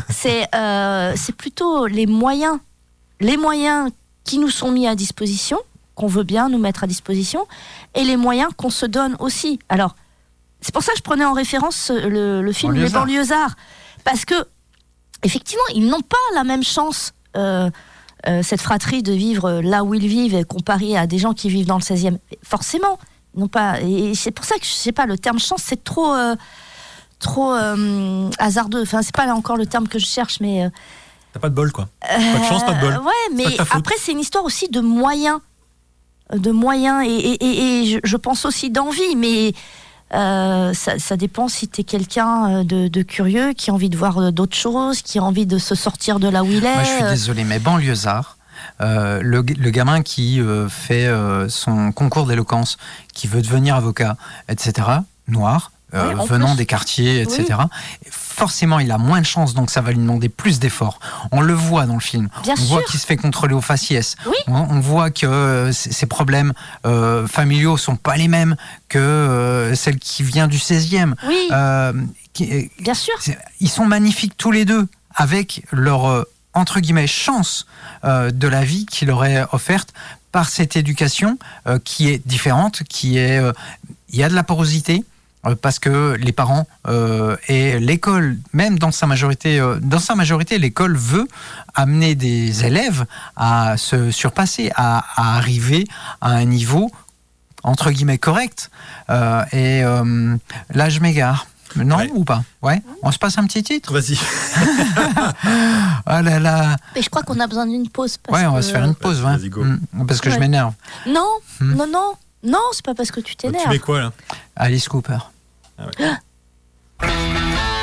c'est euh, c'est plutôt les moyens, les moyens qui nous sont mis à disposition, qu'on veut bien nous mettre à disposition, et les moyens qu'on se donne aussi. Alors, c'est pour ça que je prenais en référence euh, le, le film Les
Banlieusards.
parce que effectivement, ils n'ont pas la même chance. euh, euh, cette fratrie de vivre là où ils vivent comparé à des gens qui vivent dans le 16e. Forcément, ils n'ont pas. Et c'est pour ça que je sais pas, le terme chance, c'est trop. euh, trop euh, hasardeux. Enfin, c'est pas là encore le terme que je cherche, mais. euh,
T'as pas de bol, quoi. Pas de chance, pas de bol.
ouais, mais après, c'est une histoire aussi de moyens. De moyens, et, et- et- et je, je pense aussi d'envie, mais Euh, ça, ça dépend si tu es quelqu'un euh, de, de curieux, qui a envie de voir euh, d'autres choses, qui a envie de se sortir de là où il est.
Moi, je suis désolé, mais banlieusard, euh, le, gamin qui euh, fait son concours d'éloquence, qui veut devenir avocat, etc., noir, euh,
Oui,
venant
plus.
des quartiers, etc., forcément, il a moins de chances, donc ça va lui demander plus d'efforts. On le voit dans le film.
Bien
on voit qu'il se fait contrôler au faciès.
Oui.
On, on voit que euh, ses problèmes euh, familiaux sont pas les mêmes que euh, celle qui vient du 16e.
Oui,
Euh, qui-
bien sûr.
ils sont magnifiques tous les deux avec leur entre guillemets chance de la vie qui leur est offerte par cette éducation qui est différente, qui est il y a de la porosité parce que les parents euh, et l'école, même dans sa majorité, euh, dans sa majorité, l'école veut amener des élèves à se surpasser, à, à arriver à un niveau entre guillemets correct. Euh, et euh, là, je m'égare. Non
Ouais.
ou pas? Ouais. On se passe un petit titre?
Vas-y.
Oh <laughs> là là.
Mais je crois qu'on a besoin d'une pause. parce
Ouais, on va
que-
se faire une pause.
Vas-y,
ouais.
vas-y, go.
Mm, Parce que je m'énerve.
Non,
Hmm.
non, non, non, c'est pas parce que tu
Tu
t'énerves.
mets quoi là?
Alice Cooper. There. <gasps>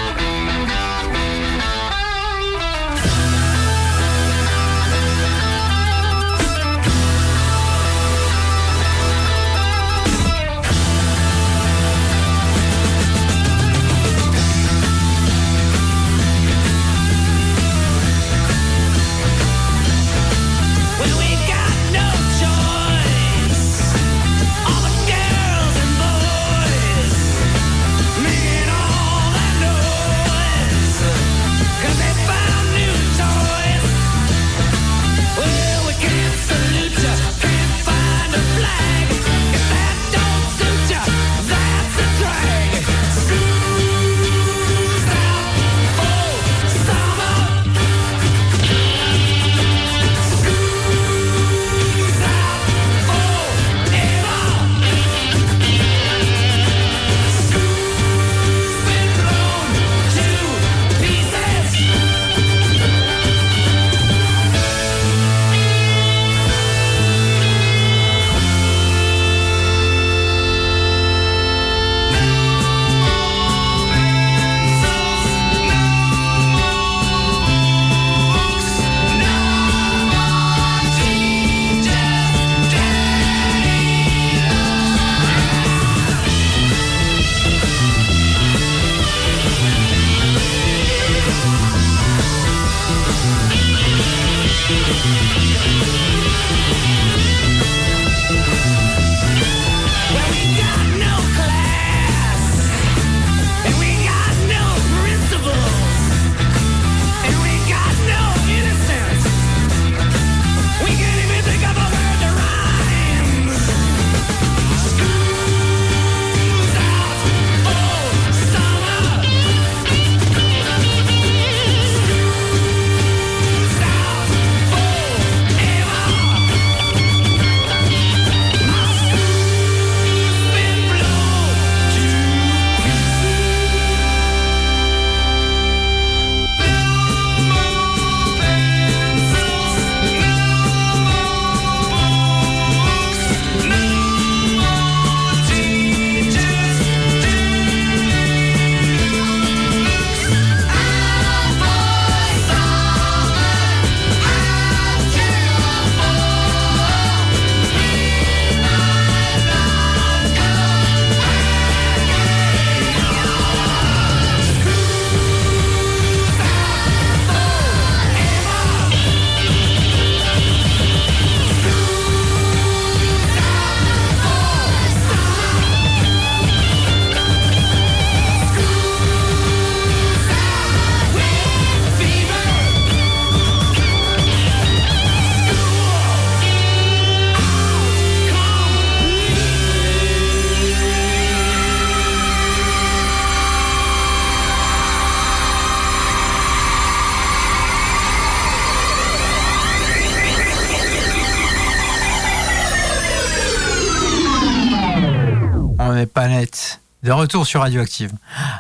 retour sur Radioactive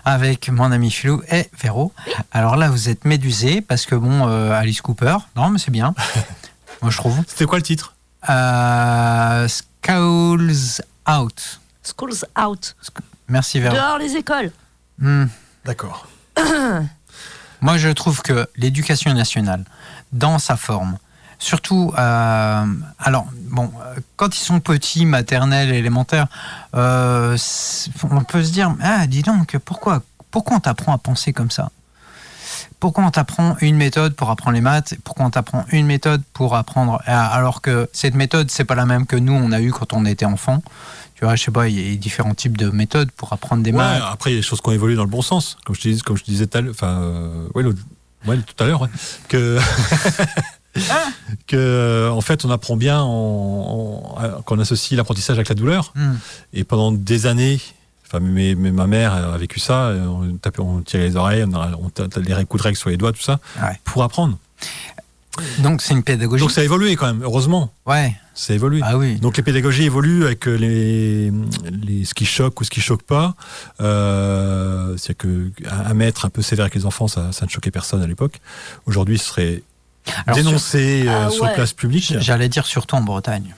avec mon ami Philou et Véro. Alors là, vous êtes médusés parce que bon, euh, Alice Cooper, non, mais c'est bien. <laughs> Moi, je trouve.
C'était quoi le titre?
Euh, Skulls Out.
School's out.
Merci Véro.
Dehors les écoles.
Hmm.
D'accord.
Moi, je trouve que l'éducation nationale, dans sa forme, surtout, euh, alors, bon, euh, quand ils sont petits, maternels, élémentaires, euh, on peut se dire, ah, dis donc, pourquoi, pourquoi on t'apprend à penser comme ça? Pourquoi on t'apprend une méthode pour apprendre les maths? Pourquoi on t'apprend une méthode pour apprendre Alors que cette méthode, c'est pas la même que nous, on a eu quand on était enfant? Tu vois, je sais pas, il y a différents types de méthodes pour apprendre des
Ouais,
maths.
après, il y a des choses qui ont évolué dans le bon sens. Comme je, te dis- comme je te disais tout à l'heure, enfin, euh, ouais, l'autre- ouais, tout à l'heure, ouais, que, <laughs> que, euh, en fait, on apprend bien en, en- qu'on associe l'apprentissage avec la douleur.
Hmm.
Et pendant des années, enfin, mais, mais ma mère a vécu ça, euh, on, tapait, on tirait les oreilles, on, a, on les coups de règle sur les doigts, tout ça,
Ouais.
pour apprendre.
Donc, c'est une pédagogie.
Donc ça a évolué quand même, heureusement,
Ouais,
ça a évolué.
ah oui.
Donc les pédagogies évoluent avec euh, les, les ce qui choque ou ce qui choque pas. Euh, C'est que un un maître un peu sévère avec les enfants, ça, ça ne choquait personne à l'époque. Aujourd'hui, ce serait
Alors,
dénoncé euh,
Ah
sur
ouais.
place publique.
J'allais dire surtout en Bretagne.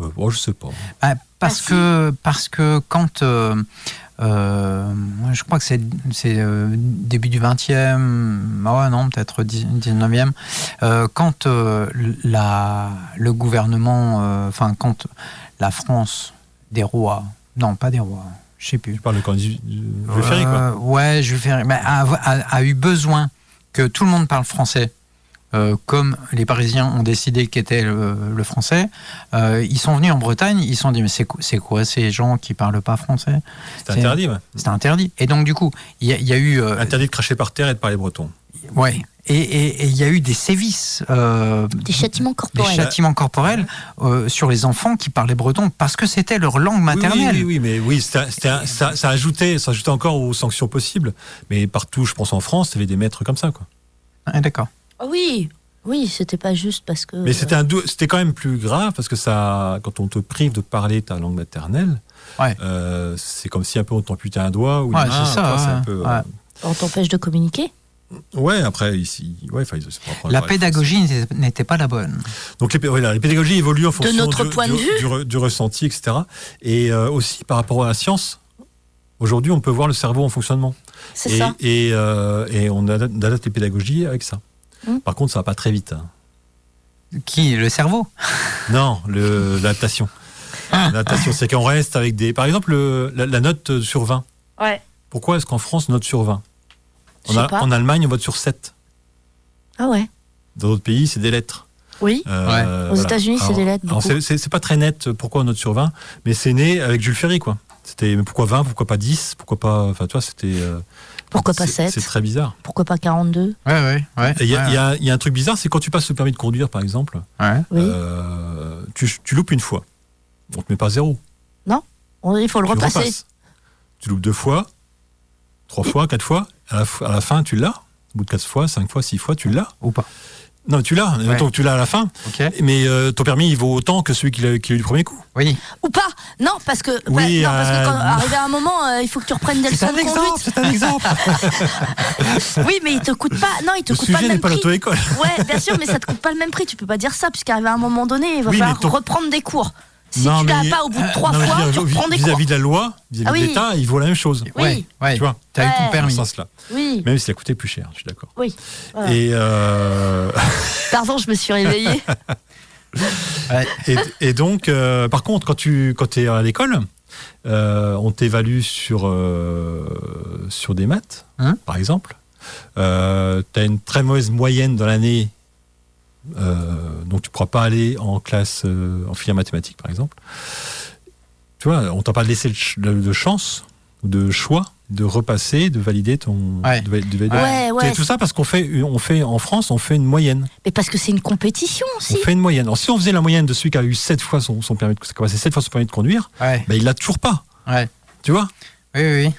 Euh, oh, je sais pas.
Ah, parce,
Ah, si.
que, parce que quand. euh, euh, moi, je crois que c'est euh, début du 20e, ah ouais, non, peut-être 10 19e, euh, quand euh, la, le gouvernement, euh, enfin, quand la France des rois, non, pas des rois, je sais plus.
Je parle de quand Jules Ferry, quoi.
Euh, ouais, Jules Ferry, mais a, a- a eu besoin que tout le monde parle français. Euh, comme les Parisiens ont décidé qu'était le, le français, euh, ils sont venus en Bretagne, ils se sont dit mais c'est quoi, c'est quoi ces gens qui parlent pas français?
C'était
c'est-
interdit. ouais.
C'était interdit. Et donc du coup, il y, a- il y a eu, euh,
Interdit de cracher par terre et de parler breton.
ouais, et- il y a eu des sévices, euh,
Des châtiments
des
corporels.
châtiments corporels euh, sur les enfants qui parlaient breton parce que c'était leur langue maternelle.
Oui, oui, oui, mais oui, c'était- c'était un- ça, ça ajoutait, ça ajoutait encore aux sanctions possibles. Mais partout, je pense en France, il y avait des maîtres comme ça, quoi.
Ah, D'accord.
Ah Oui, oui, c'était pas juste parce que.
Mais c'était un dou- c'était quand même plus grave parce que ça, quand on te prive de parler ta langue maternelle,
Ouais.
euh, c'est comme si un peu on t'amputait un doigt ou
Ouais,
main,
c'est ça, ouais.
un peu, euh.
On t'empêche de communiquer?
ouais, après ici, ouais,
La pédagogie n'était- pas la bonne.
Donc les, voilà, les pédagogies évoluent en fonction
notre
du,
point de
du-
vue.
du re- du ressenti, etc. Et euh, aussi par rapport à la science. Aujourd'hui, on peut voir le cerveau en fonctionnement.
C'est
et,
ça.
Et, euh, on adapte les pédagogies avec ça.
Hmm.
Par contre, ça va pas très vite. hein.
Qui Le cerveau <laughs>
Non, l'adaptation. L'adaptation, c'est qu'on reste avec des. Par exemple, le- la, la note sur 20.
Ouais.
Pourquoi est-ce qu'en France, on note sur 20
Je
en,
sais
A-
pas.
en Allemagne, on vote sur 7.
Ah ouais.
Dans d'autres pays, c'est des lettres.
Oui.
Euh,
Aux États-Unis, c'est des lettres,
c'est- pas très net pourquoi on note sur 20, mais c'est né avec Jules Ferry, quoi. C'était mais pourquoi 20, pourquoi pas 10, pourquoi pas. Enfin, tu vois, c'était. euh,
Pourquoi pas
c'est-
7
C'est très bizarre.
Pourquoi pas 42
Ouais, ouais, ouais.
Il y, a-
ouais,
il y a- il y a un truc bizarre, c'est quand tu passes le permis de conduire, par exemple,
ouais.
Oui.
euh, tu, tu loupes une fois. On te met pas zéro.
On- Il faut le
tu
repasser.
repasses. Tu loupes deux fois, trois fois, quatre fois. À la, f- à la fin, tu l'as. Au bout de quatre fois, cinq fois, six fois, tu l'as.
Ou pas.
Non, tu l'as. Que tu l'as à la fin. Mais euh, ton permis, il vaut autant que celui qui l'a qui l'a eu du premier coup.
Oui.
Ou pas Non, parce que,
Oui,
ouais, non, parce que
euh,
quand, arrivé à un moment, euh, il faut que tu reprennes des leçons de conduite.
c'est un exemple. <laughs>
Oui, mais il te coûte pas. Non, il te
Le
coûte pas le
n'est
même
pas
prix.
l'auto-école.
Ouais, bien sûr, mais ça te coûte pas le même prix. Tu peux pas dire ça, puisqu'arrivé à un moment donné, il va
Oui, mais
falloir
ton-
reprendre des cours. Si
Non,
tu l'as
mais-
pas au bout de trois
Non, mais je
fois, tu reprends des.
Vis-à-vis de la loi, vis-à-vis
Ah
de l'État, il vaut la même chose.
Oui.
Ouais.
Tu vois,
T'as eu
Ouais.
ton
dans ce
permis.
sens-là.
Oui,
Même s'il a coûté plus cher, je suis d'accord.
oui.
Et, euh, <laughs>
Pardon, je me suis réveillée. <laughs>
Ouais.
et, et donc, euh, par contre, quand tu quand es à l'école, euh, on t'évalue sur, euh, sur des maths,
Hein?
par exemple. Euh, tu as une très mauvaise moyenne dans l'année, euh, donc tu ne pourras pas aller en classe euh, en filière mathématiques, par exemple. Tu vois, on t'a pas laissé de, ch- de- de chance ou de choix de repasser, de valider ton.
Ouais.
de de valider-
Ouais, ouais.
C'est tout ça parce qu'on fait, on fait en France, on fait une moyenne.
Mais parce que c'est une compétition aussi.
On fait une moyenne. Alors, si on faisait la moyenne de celui qui a eu 7 fois son, son permis, de, qui a passé 7 fois son permis de conduire, ben, il l'a toujours pas.
Ouais.
Tu vois?
Oui, oui, oui.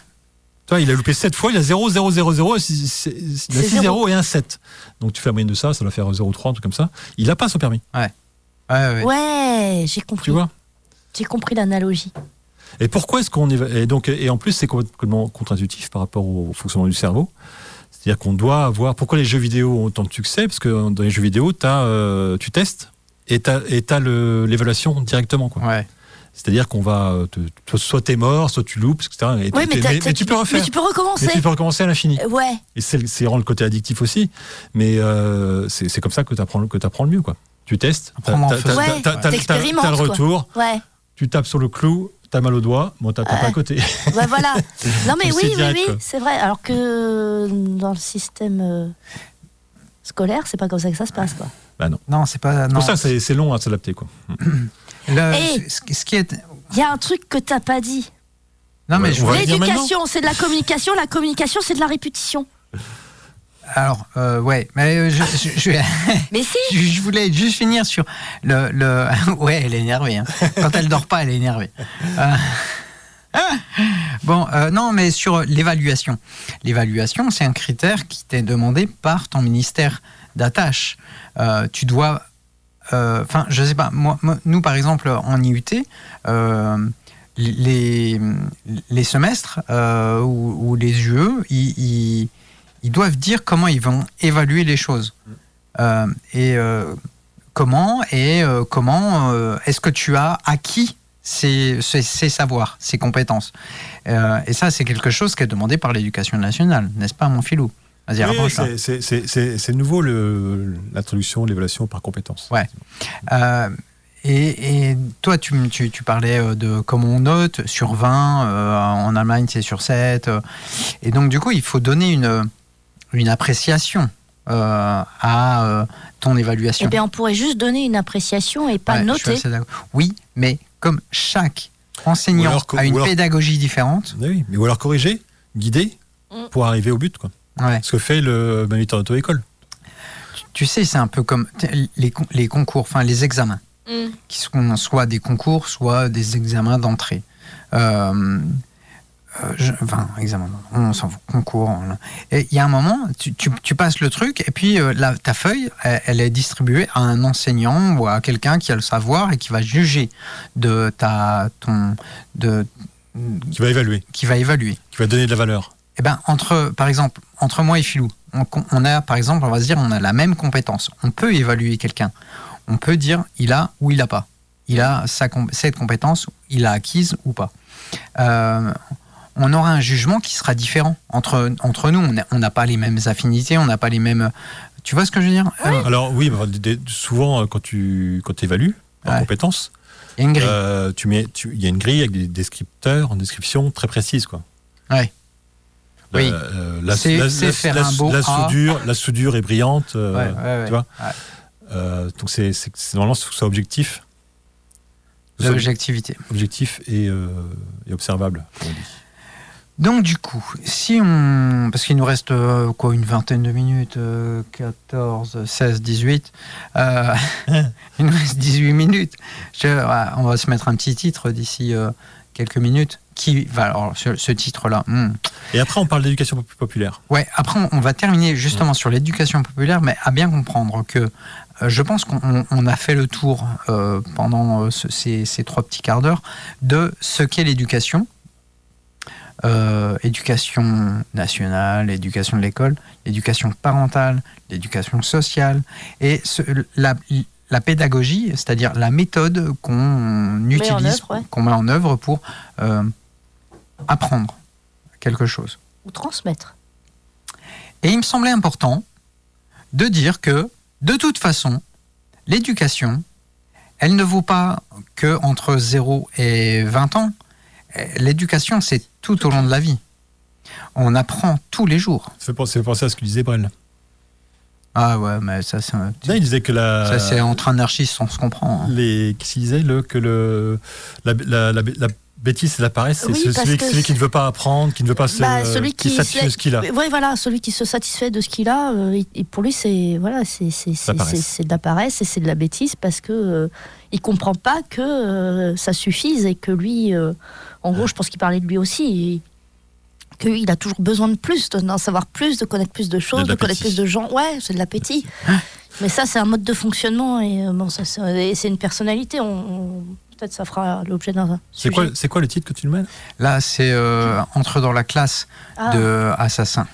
Tu vois, il a loupé 7 fois, il a 0, 0, 0, 0, il a
C'est
6
zéro.
0 et un 7. Donc tu fais la moyenne de ça, ça doit faire 0,3, un truc comme ça. Il a pas son permis,
Ouais, ouais.
Ouais, j'ai
tu
compris.
vois
J'ai compris l'analogie.
Et pourquoi est-ce qu'on éva- et donc et en plus c'est complètement contre-intuitif par rapport au fonctionnement du cerveau. C'est-à-dire qu'on doit avoir pourquoi les jeux vidéo ont autant de succès? Parce que dans les jeux vidéo, as, euh, tu testes et tu as, l'évaluation directement quoi.
Ouais.
C'est-à-dire qu'on va, euh, te, te- soit t'es mort, soit tu loupes, etc. Et
mais,
tu peux refaire.
Mais tu peux recommencer.
Mais tu peux recommencer à l'infini.
Euh, Ouais.
Et c'est c'est vraiment le côté addictif aussi. Mais euh, c'est c'est comme ça que tu apprends, que apprends le mieux. Quoi. Tu testes,
t'expérimentes,
t'as le retour,
Ouais.
tu tapes sur le clou, t'as mal au doigt, bon, t'as pas à côté. <laughs>
Ouais, voilà. Non, mais
Tu
oui, oui, oui, c'est vrai. Alors que dans le système euh, scolaire, c'est pas comme ça que ça se passe, quoi.
bah non.
Non, c'est pas.
C'est
Non.
pour ça que c'est c'est long à s'adapter. quoi. <clears throat>
Le-
Et-
ce, ce qui est.
Il y a un truc que t'as pas dit.
Non, mais
Ouais,
L'éducation, c'est de la communication. La communication, c'est de la répétition.
Alors, euh, ouais, mais euh, je, je- je- <laughs>
Mais si
je- je voulais juste finir sur le. le... <laughs> Ouais, elle est énervée. hein. Quand elle dort pas, elle est énervée. Euh, <laughs> Bon, euh, non, mais sur l'évaluation. L'évaluation, c'est un critère qui t'est demandé par ton ministère d'attache. Euh, tu dois. Euh, Enfin, je sais pas. Moi, nous, par exemple, en IUT, euh, les, les semestres euh, ou, les UE, ils, ils- doivent dire comment ils vont évaluer les choses. Et comment et comment est-ce que tu as acquis ces, ces- ces savoirs, ces compétences? Et ça, c'est quelque chose qui est demandé par l'éducation nationale, n'est-ce pas, mon filou? Vas-y,
Oui,
rapproche-toi.
c'est- c'est- c'est c'est- c'est nouveau le- l'introduction, l'évaluation par compétence.
Ouais. Euh, et, et toi, tu, m- tu, tu parlais euh, de comment on note sur 20, euh, en Allemagne c'est sur 7. euh, et donc, du coup, il faut donner une, une appréciation euh, à euh, ton évaluation.
Eh bien, on pourrait juste donner une appréciation et pas
Ouais, je suis
noter.
Oui, mais comme chaque enseignant
alors
a une pédagogie différente,
Oui, oui. Mais ou alors corriger, guider
Mm.
pour arriver au but. Quoi.
Ouais,
Ce que fait le moniteur d'auto-école.
tu sais, c'est un peu comme les, les concours, enfin les examens.
Mm.
qui sont soit des concours, soit des examens d'entrée. Euh, euh, je- enfin, examen, on s'en fout, concours. Et il y a un moment, tu, tu- tu passes le truc, et puis euh, la- ta feuille, elle, elle est distribuée à un enseignant ou à quelqu'un qui a le savoir et qui va juger de ta, ton, de,
Qui va évaluer,
qui va évaluer.
qui va donner de la valeur.
Eh ben, entre, par exemple, entre moi et Philou, on, on a, par exemple, on va se dire, on a la même compétence. On peut évaluer quelqu'un. On peut dire, il a ou il n'a pas. Il a sa, cette compétence, il l'a acquise ou pas. Euh, on aura un jugement qui sera différent entre, entre nous. On n'a- pas les mêmes affinités, on n'a pas les mêmes. Tu vois ce que je veux dire? Euh,
Alors oui, souvent euh, quand tu quand évalues par
Ouais.
compétence,
Il y a une grille.
euh, tu mets, il y a une grille avec des descripteurs, en description très précise quoi.
Ouais.
La-
Oui.
euh, la,
C'est-
la-
c'est
la-
faire un beau
la
A.
soudure, la soudure est brillante. euh,
Ouais, ouais, ouais.
tu vois. Euh, donc c'est c'est- c'est- normalement faut que ce soit objectif,
L'objectivité.
objectif et, euh, et observable.
Donc du coup, si on... Parce qu'il nous reste euh, quoi, une vingtaine de minutes, euh, 14, 16, 18. euh, <laughs> <laughs> il nous reste 18 minutes. Je- on va se mettre un petit titre d'ici euh, quelques minutes. Qui va alors ce, ce titre-là hmm.
Et après on parle d'éducation pop- populaire.
Ouais, après on- on va terminer justement sur l'éducation populaire, mais à bien comprendre que euh, je pense qu'on on- on a fait le tour euh, pendant euh, ce- ces, ces trois petits quarts d'heure de ce qu'est l'éducation. Éducation nationale, éducation de l'école, l'éducation parentale, l'éducation sociale et ce- la, la pédagogie, c'est-à-dire la méthode qu'on utilise,
ouais.
qu'on met en œuvre pour euh, apprendre quelque chose.
Ou transmettre.
Et il me semblait important de dire que, de toute façon, l'éducation, elle ne vaut pas que entre 0 et 20 ans. L'éducation, c'est tout au long de la vie. On apprend tous les jours.
Ça fait penser, ça fait penser à ce que disait Brel.
Ah ouais, mais ça, c'est un-
Là, il disait que la,
ça, c'est entre anarchistes, on se comprend. hein.
les, qu'est-ce qu'il disait le, que le, la, la, la, la bêtise et la paresse, c'est
Oui,
celui, qui ne veut pas apprendre, qui ne veut pas se,
Bah, celui qui,
satisfait de ce qu'il a.
Oui, voilà, celui qui se satisfait de ce qu'il a, euh, il- pour lui, c'est voilà, c'est c'est- c'est- c'est- c'est de la paresse et c'est de la bêtise parce que euh, il comprend pas que euh, ça suffise et que lui, euh, en gros, je pense qu'il parlait de lui aussi. Qu'il a toujours besoin de plus, de- d'en savoir plus, de connaître plus de choses,
de
de, connaître plus de gens. Ouais, c'est de l'appétit. Mais ça, c'est un mode de fonctionnement et euh, bon, ça, c'est une personnalité. On, on- Peut-être ça fera l'objet d'un.
C'est quoi, c'est quoi le titre que tu nous mets
Là, c'est euh, Entre dans la classe
Ah.
de Assassin.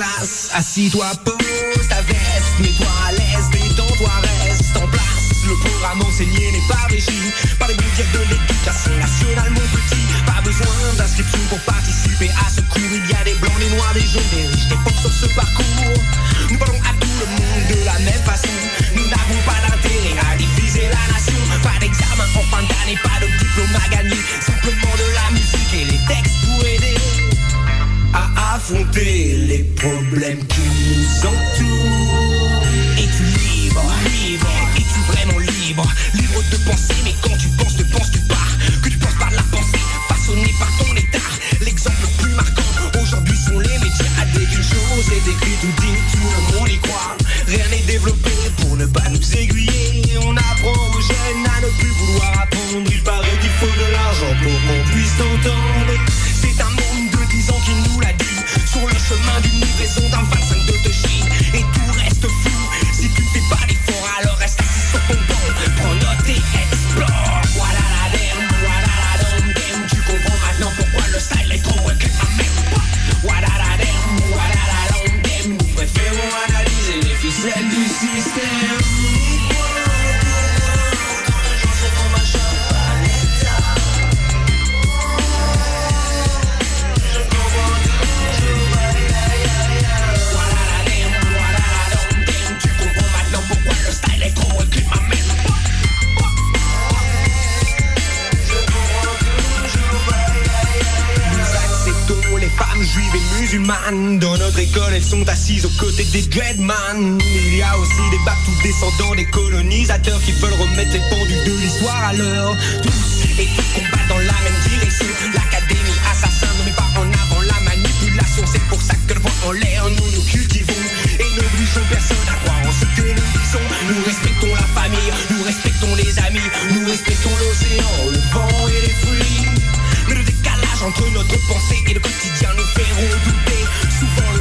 Assis-toi, pose ta veste, mets-toi à l'aise, détends-toi, reste en place. Le programme enseigné n'est pas régi par les médias de l'éducation nationale, mon petit. Pas besoin d'inscription pour participer à ce cours. Il y a des blancs, des noirs, des jaunes, des riches, des pauvres sur ce parcours. Nous parlons à tout le monde de la même façon. Nous n'avons pas d'intérêt à diviser la nation. Pas d'examen en fin d'année, pas de diplôme à gagner. Simplement de la musique et les textes pour aider à affronter les problèmes qui nous entourent. Es-tu libre, libre, es-tu vraiment libre? Libre de penser, mais quand tu penses, te penses, tu pars. Que tu penses par la pensée, façonnée par ton état. L'exemple le plus marquant aujourd'hui sont les médias. Dès qu'une chose est écrite ou dit, tout le monde y croit. Rien n'est développé pour ne pas nous aiguiller. On apprend aux jeunes à ne plus vouloir apprendre. Il paraît qu'il faut de l'argent pour qu'on puisse t'entendre. Dans notre école elles sont assises aux côtés des dreadman. Il y a aussi des tout descendants des colonisateurs Qui veulent remettre les pendus de l'histoire à l'heure. Tous et tous combattent dans la même direction. L'académie assassin ne met pas en avant la manipulation. C'est pour ça que le voix en l'air nous nous cultivons. Et n'obligeons personne à croire en ce que nous disons. Nous respectons la famille, nous respectons les amis Nous respectons l'océan, le vent et les fruits entre notre pensée et le quotidien nous fait redouter Souvent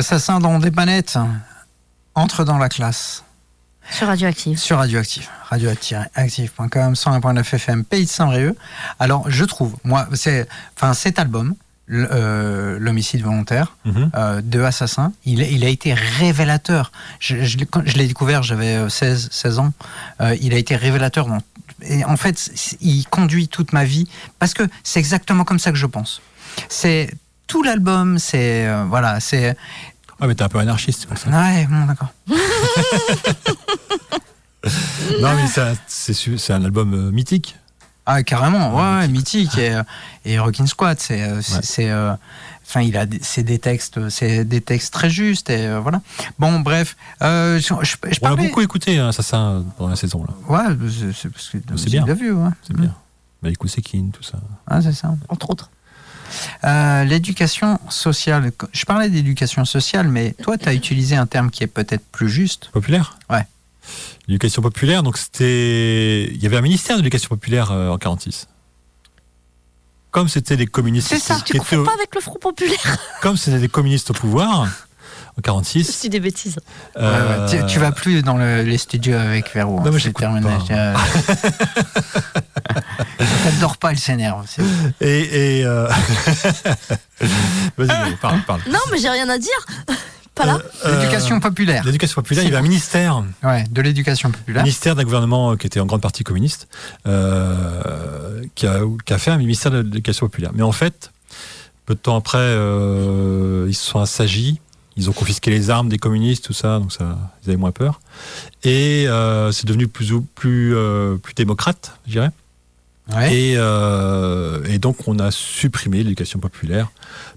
Assassin dans des manettes entre dans la classe
Sur Radioactive.
sur Radioactive. Radioactive.com, 101.9 FM, Pays de Saint-Brieuc. Alors, je trouve, moi, c'est, enfin, cet album, euh, L'homicide volontaire
Mhm.
euh, de Assassin, il, il a été révélateur. Je, je l'ai- quand je l'ai découvert, j'avais euh, 16, 16 ans. Euh, il a été révélateur. Dans, et en fait, il conduit toute ma vie parce que c'est exactement comme ça que je pense. C'est tout l'album, c'est euh, voilà, c'est
Ah, mais t'es un peu anarchiste comme ça.
ouais, bon, d'accord. <laughs>
Non, mais ça, c'est un album euh, mythique.
Ah, carrément, ouais, ouais, mythique. Et, euh, et Rockin' Squad, c'est. euh, c'est-
Ouais.
euh, Enfin, il a des- c'est des textes, c'est des textes très justes et euh, voilà. Bon, bref, euh, je, je, je
On l'a
parlais-
beaucoup écouté, hein, Assassin, pendant la saison. là.
Ouais, c'est- parce que
C'est bien.
Bien vu, ouais.
C'est bien. Bah, écoute, c'est Kin, tout ça.
Ah, c'est ça.
Entre autres.
Euh, L'éducation sociale. Je parlais d'éducation sociale, mais toi, tu as utilisé un terme qui est peut-être plus juste.
Populaire
Ouais.
L'éducation populaire, donc c'était. Il y avait un ministère de l'éducation populaire euh, en 46. Comme c'était des communistes
C'est ça,
qui
Tu confonds
au-
pas avec le Front Populaire <laughs>
comme c'était des communistes au pouvoir en 46.
Je dis des bêtises.
Ouais, ouais.
euh,
Tu, tu vas plus dans le- les studios avec Verrou. hein.
Non, mais
C'est
j'écoute
terminé. <laughs> <laughs> Euh, T'adores pas, il s'énerve.
Et. et euh, Vas-y, parle, parle.
Non, mais j'ai rien à dire. Pas là.
Euh,
L'éducation populaire.
L'éducation populaire, il y avait un ministère,
Ouais, de l'éducation populaire.
ministère d'un gouvernement qui était en grande partie communiste, euh, qui, a, qui a fait un ministère de l'éducation populaire. Mais en fait, peu de temps après, euh, ils se sont assagis, ils ont confisqué les armes des communistes, tout ça, donc ça, ils avaient moins peur. Et euh, c'est devenu plus, ou- plus, euh, plus démocrate, je dirais.
Ouais.
Et, euh, et donc on a supprimé l'éducation populaire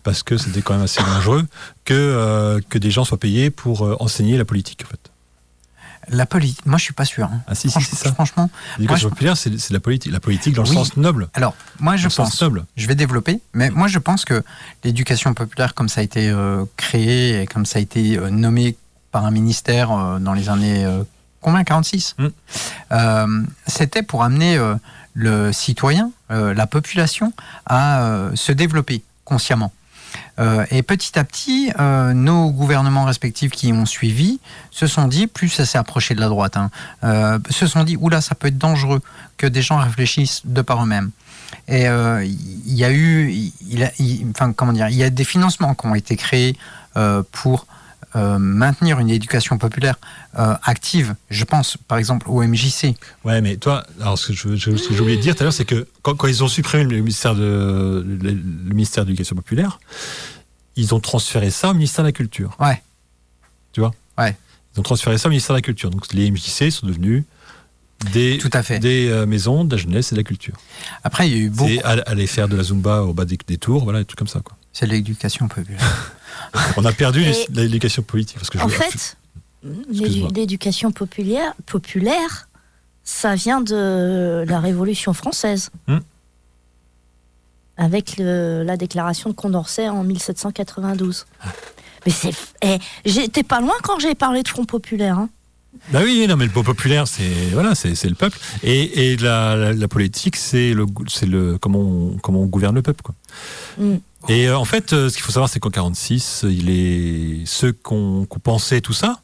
parce que c'était quand même assez dangereux que, euh, que des gens soient payés pour euh, enseigner la politique. En fait.
La politique, moi je suis pas sûr. hein.
Ah si, si,
Franchement,
c'est ça.
franchement.
L'éducation
je-
populaire, c'est la politique, la politique dans le
Oui.
sens noble.
Alors, moi je
Dans le
pense,
noble.
je vais développer, mais moi je pense que l'éducation populaire, comme ça a été euh, créé et comme ça a été nommé par un ministère dans les années combien? 46
Mm.
Euh, C'était pour amener le citoyen, euh, la population, à euh, se développer consciemment. Euh, et petit à petit, nos gouvernements respectifs qui ont suivi se sont dit, plus ça s'est approché de la droite, hein, se sont dit, oula, ça peut être dangereux que des gens réfléchissent de par eux-mêmes. Et il y a eu, comment dire, il y a des financements qui ont été créés pour euh, maintenir une éducation populaire euh, active. Je pense par exemple au MJC.
Ouais, mais toi, alors ce que je- je- ce que j'ai oublié de dire tout à l'heure, c'est que quand, quand ils ont supprimé le ministère de le, le ministère de l'éducation populaire, ils ont transféré ça au ministère de la culture.
Ouais.
Tu vois?
Ouais.
Ils ont transféré ça au ministère de la culture. Donc les MJC sont devenus des,
Tout à fait.
des euh, maisons de la jeunesse et de la culture.
Après, il y a eu beaucoup.
C'est aller faire de la zumba au bas des, des tours, voilà, des trucs comme ça. Quoi.
C'est l'éducation populaire. <laughs> <laughs>
On a perdu l'éducation politique parce que je
En fait, l'éducation populaire, populaire, ça vient de la Révolution française.
Hmm.
Avec le- la déclaration de Condorcet en 1792. Mais c'est. eh, J'étais pas loin quand j'ai parlé de Front populaire. hein.
Bah oui, non, mais le mot populaire, c'est voilà, c'est c'est le peuple. Et, et la, la- la politique, c'est le, c'est le comment on, comment on gouverne le peuple, quoi.
Mm.
Et euh, en fait, euh, ce qu'il faut savoir, c'est qu'en 46, il est ceux qu'on qu'on pensait tout ça,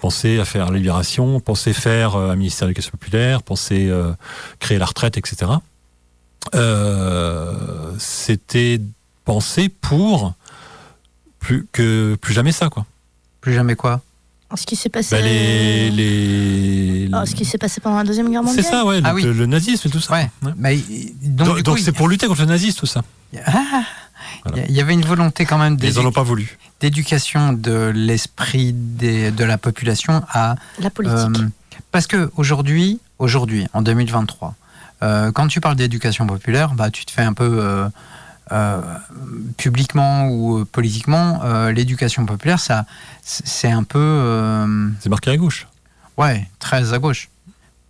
pensaient à faire la libération, pensaient faire euh, un ministère de l'éducation populaire, pensaient euh, créer la retraite, etc. Euh, C'était pensé pour plus que plus jamais ça, quoi.
Plus jamais quoi?
Ce qui s'est passé.
Bah, les, les...
Ah, ce qui s'est passé pendant la deuxième guerre mondiale.
C'est ça, ouais,
Ah oui.
le, le nazisme et tout ça.
Ouais.
Ouais.
Mais, donc,
c'est pour lutter contre le nazisme tout ça.
il y a- Ah
Voilà.
il y avait une volonté quand même
Ils en
d'édu-
ont pas voulu.
d'éducation de l'esprit des- de la population à
La politique.
Euh, parce que aujourd'hui, aujourd'hui, en 2023, euh, quand tu parles d'éducation populaire, bah, tu te fais un peu euh, euh, publiquement ou euh, politiquement, euh, l'éducation populaire, ça, c'est un peu, euh,
C'est marqué à gauche.
ouais, très à gauche,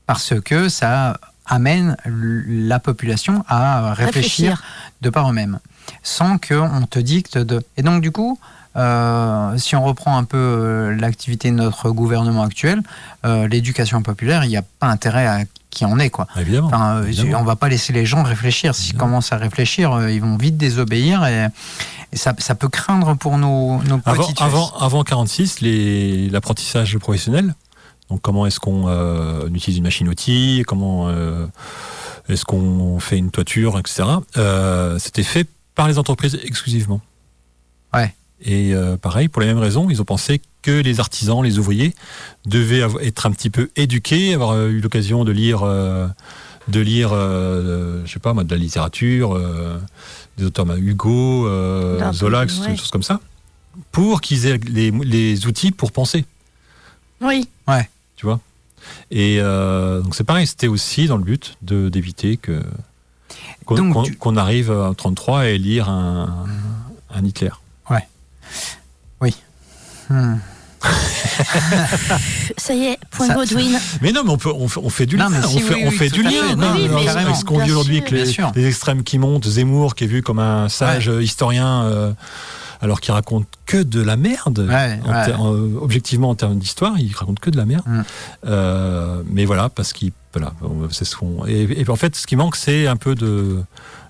parce que ça amène la population à réfléchir de par eux-mêmes, sans qu'on te dicte de. Et donc, du coup, euh, si on reprend un peu euh, l'activité de notre gouvernement actuel, euh, l'éducation populaire, il n'y a pas intérêt à qui en est, quoi.
Évidemment.
Enfin, euh,
Évidemment.
on va pas laisser les gens réfléchir. S'ils commencent à réfléchir, euh, ils vont vite désobéir et, et ça, ça peut craindre pour nos, nos
Avant,
petites
avant, avant 46, les- l'apprentissage professionnel. Donc comment est-ce qu'on euh, utilise une machine-outil, comment euh, est-ce qu'on fait une toiture, etc. euh, C'était fait par les entreprises exclusivement.
Ouais.
Et pareil, pour les mêmes raisons, ils ont pensé que les artisans, les ouvriers, devaient avoir- être un petit peu éduqués, avoir euh, eu l'occasion de lire, euh, de lire, euh, je sais pas, moi, de la littérature, euh, des auteurs, bah, Hugo, Zola,
ouais.
des choses comme ça, pour qu'ils aient les, les outils pour penser,
Oui.
tu vois. Et donc c'est pareil, c'était aussi dans le but de d'éviter que qu'on arrive en 33 et lire un, un Hitler.
Hmm.
Ça y est, point
Ça-
Godwin.
Mais non, mais on, peut, on, fait- on fait du
Non,
lien. on fait,
oui,
on
oui,
fait
tout
du lien.
fait.
non,
Oui, mais
avec ce qu'on vit aujourd'hui avec les, extrêmes qui montent, Zemmour qui est vu comme un sage historien euh, alors qu'il raconte que de la merde.
Ouais,
En
ouais.
ter- en- objectivement, en termes d'histoire, il raconte que de la merde.
Mm.
Euh, mais voilà, parce qu'il. Voilà, c'est ce qu'on. Et, et en fait, ce qui manque, c'est un peu de.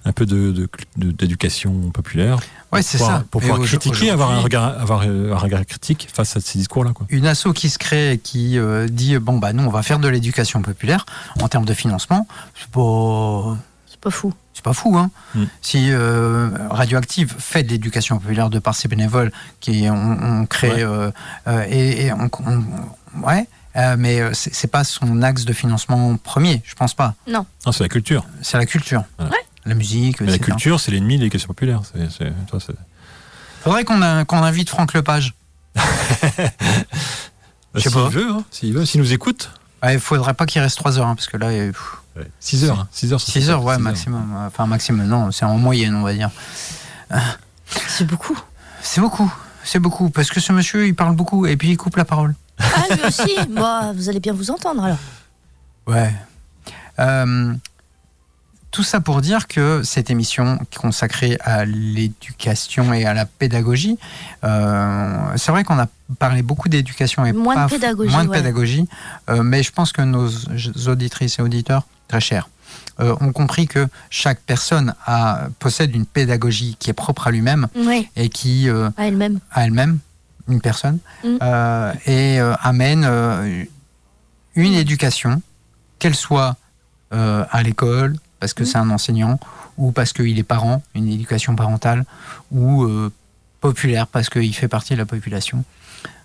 Un peu de, de- de- d'éducation populaire.
Ouais, c'est
pouvoir-
ça.
Pour pouvoir critiquer, avoir un regard, avoir euh, un regard critique face à ces discours-là. Quoi.
Une asso qui se crée et qui euh, dit bon bah nous on va faire de l'éducation populaire en termes de financement, c'est pas
C'est pas fou.
c'est pas fou hein.
Mm.
Si euh, Radioactive fait de l'éducation populaire de par ses bénévoles qui ont, ont créé
Ouais.
euh, et, et on- on- ouais. euh, mais c'est pas son axe de financement premier, je pense pas.
Non, c'est la culture.
C'est la culture,
Ouais.
La musique.
La culture, c'est l'ennemi de l'éducation populaire. C'est, c'est, toi, c'est-
Faudrait qu'on a- qu'on invite Franck Lepage. <laughs> Je sais
s'il
pas.
veut, hein, s'il veut, s'il nous écoute.
Ouais, il faudrait pas qu'il reste 3 heures hein, parce que là. euh, pff,
6 heures. 6 heures.
6 heures, ouais, maximum. Enfin, maximum, non, c'est en moyenne, on va dire.
C'est beaucoup.
C'est beaucoup, c'est beaucoup, parce que ce monsieur, il parle beaucoup et puis il coupe la parole.
Ah, lui aussi Bah, vous allez bien vous entendre alors.
Ouais. Euh, tout ça pour dire que cette émission consacrée à l'éducation et à la pédagogie, euh, c'est vrai qu'on a parlé beaucoup d'éducation et
Moins de pédagogie,
moins de
ouais.
pédagogie, euh, mais je pense que nos auditrices et auditeurs, très chers, euh, ont compris que chaque personne a, possède une pédagogie qui est propre à lui-même
Oui,
et qui
à elle-même.
à elle-même, une personne,
Mm.
et amène une éducation, qu'elle soit à l'école, parce que
Mm.
c'est un enseignant, ou parce qu'il est parent, une éducation parentale, ou euh, populaire, parce qu'il fait partie de la population.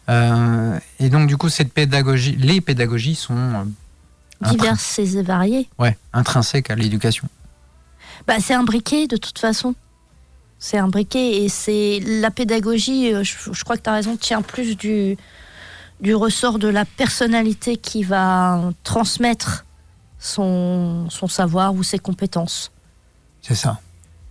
Euh, et donc, du coup, cette pédagogie, les pédagogies sont euh,
Diverses et variées.
ouais, intrinsèques à l'éducation.
Bah, c'est un briquet de toute façon. C'est un briquet et c'est la pédagogie, je, je crois que tu as raison, tient plus du, du ressort de la personnalité qui va transmettre son, son savoir ou ses compétences.
C'est ça.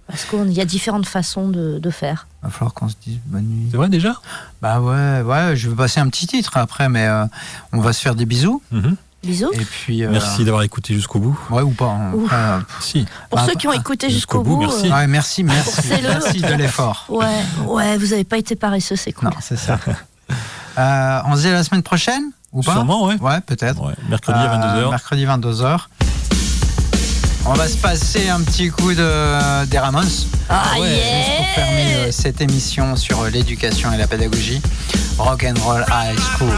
Parce qu'il y a différentes façons de, de faire.
Il va falloir qu'on se dise bonne nuit.
C'est vrai déjà?
Bah ouais, ouais, je vais passer un petit titre après, mais euh, on va se faire des bisous.
Mhm.
Bisous.
Et puis. euh,
Merci d'avoir écouté jusqu'au bout.
Ouais, ou pas. hein. Euh,
Si.
Pour
bah,
ceux qui ont écouté
jusqu'au
jusqu'au
bout,
bout,
merci.
euh,
ouais, merci, merci. Merci de l'effort.
ouais, ouais, vous n'avez pas été paresseux, c'est cool.
Non, c'est ça. <laughs> Euh, on se dit à la semaine prochaine Ou pas
Sûrement, ouais.
Ouais, peut-être.
Ouais, Mercredi à
Euh,
22h.
Mercredi 22h. On va se passer un petit coup de, des Ramones.
Ah,
ouais,
yeah
Juste pour fermer euh, cette émission sur euh, l'éducation et la pédagogie. Rock and Roll High School.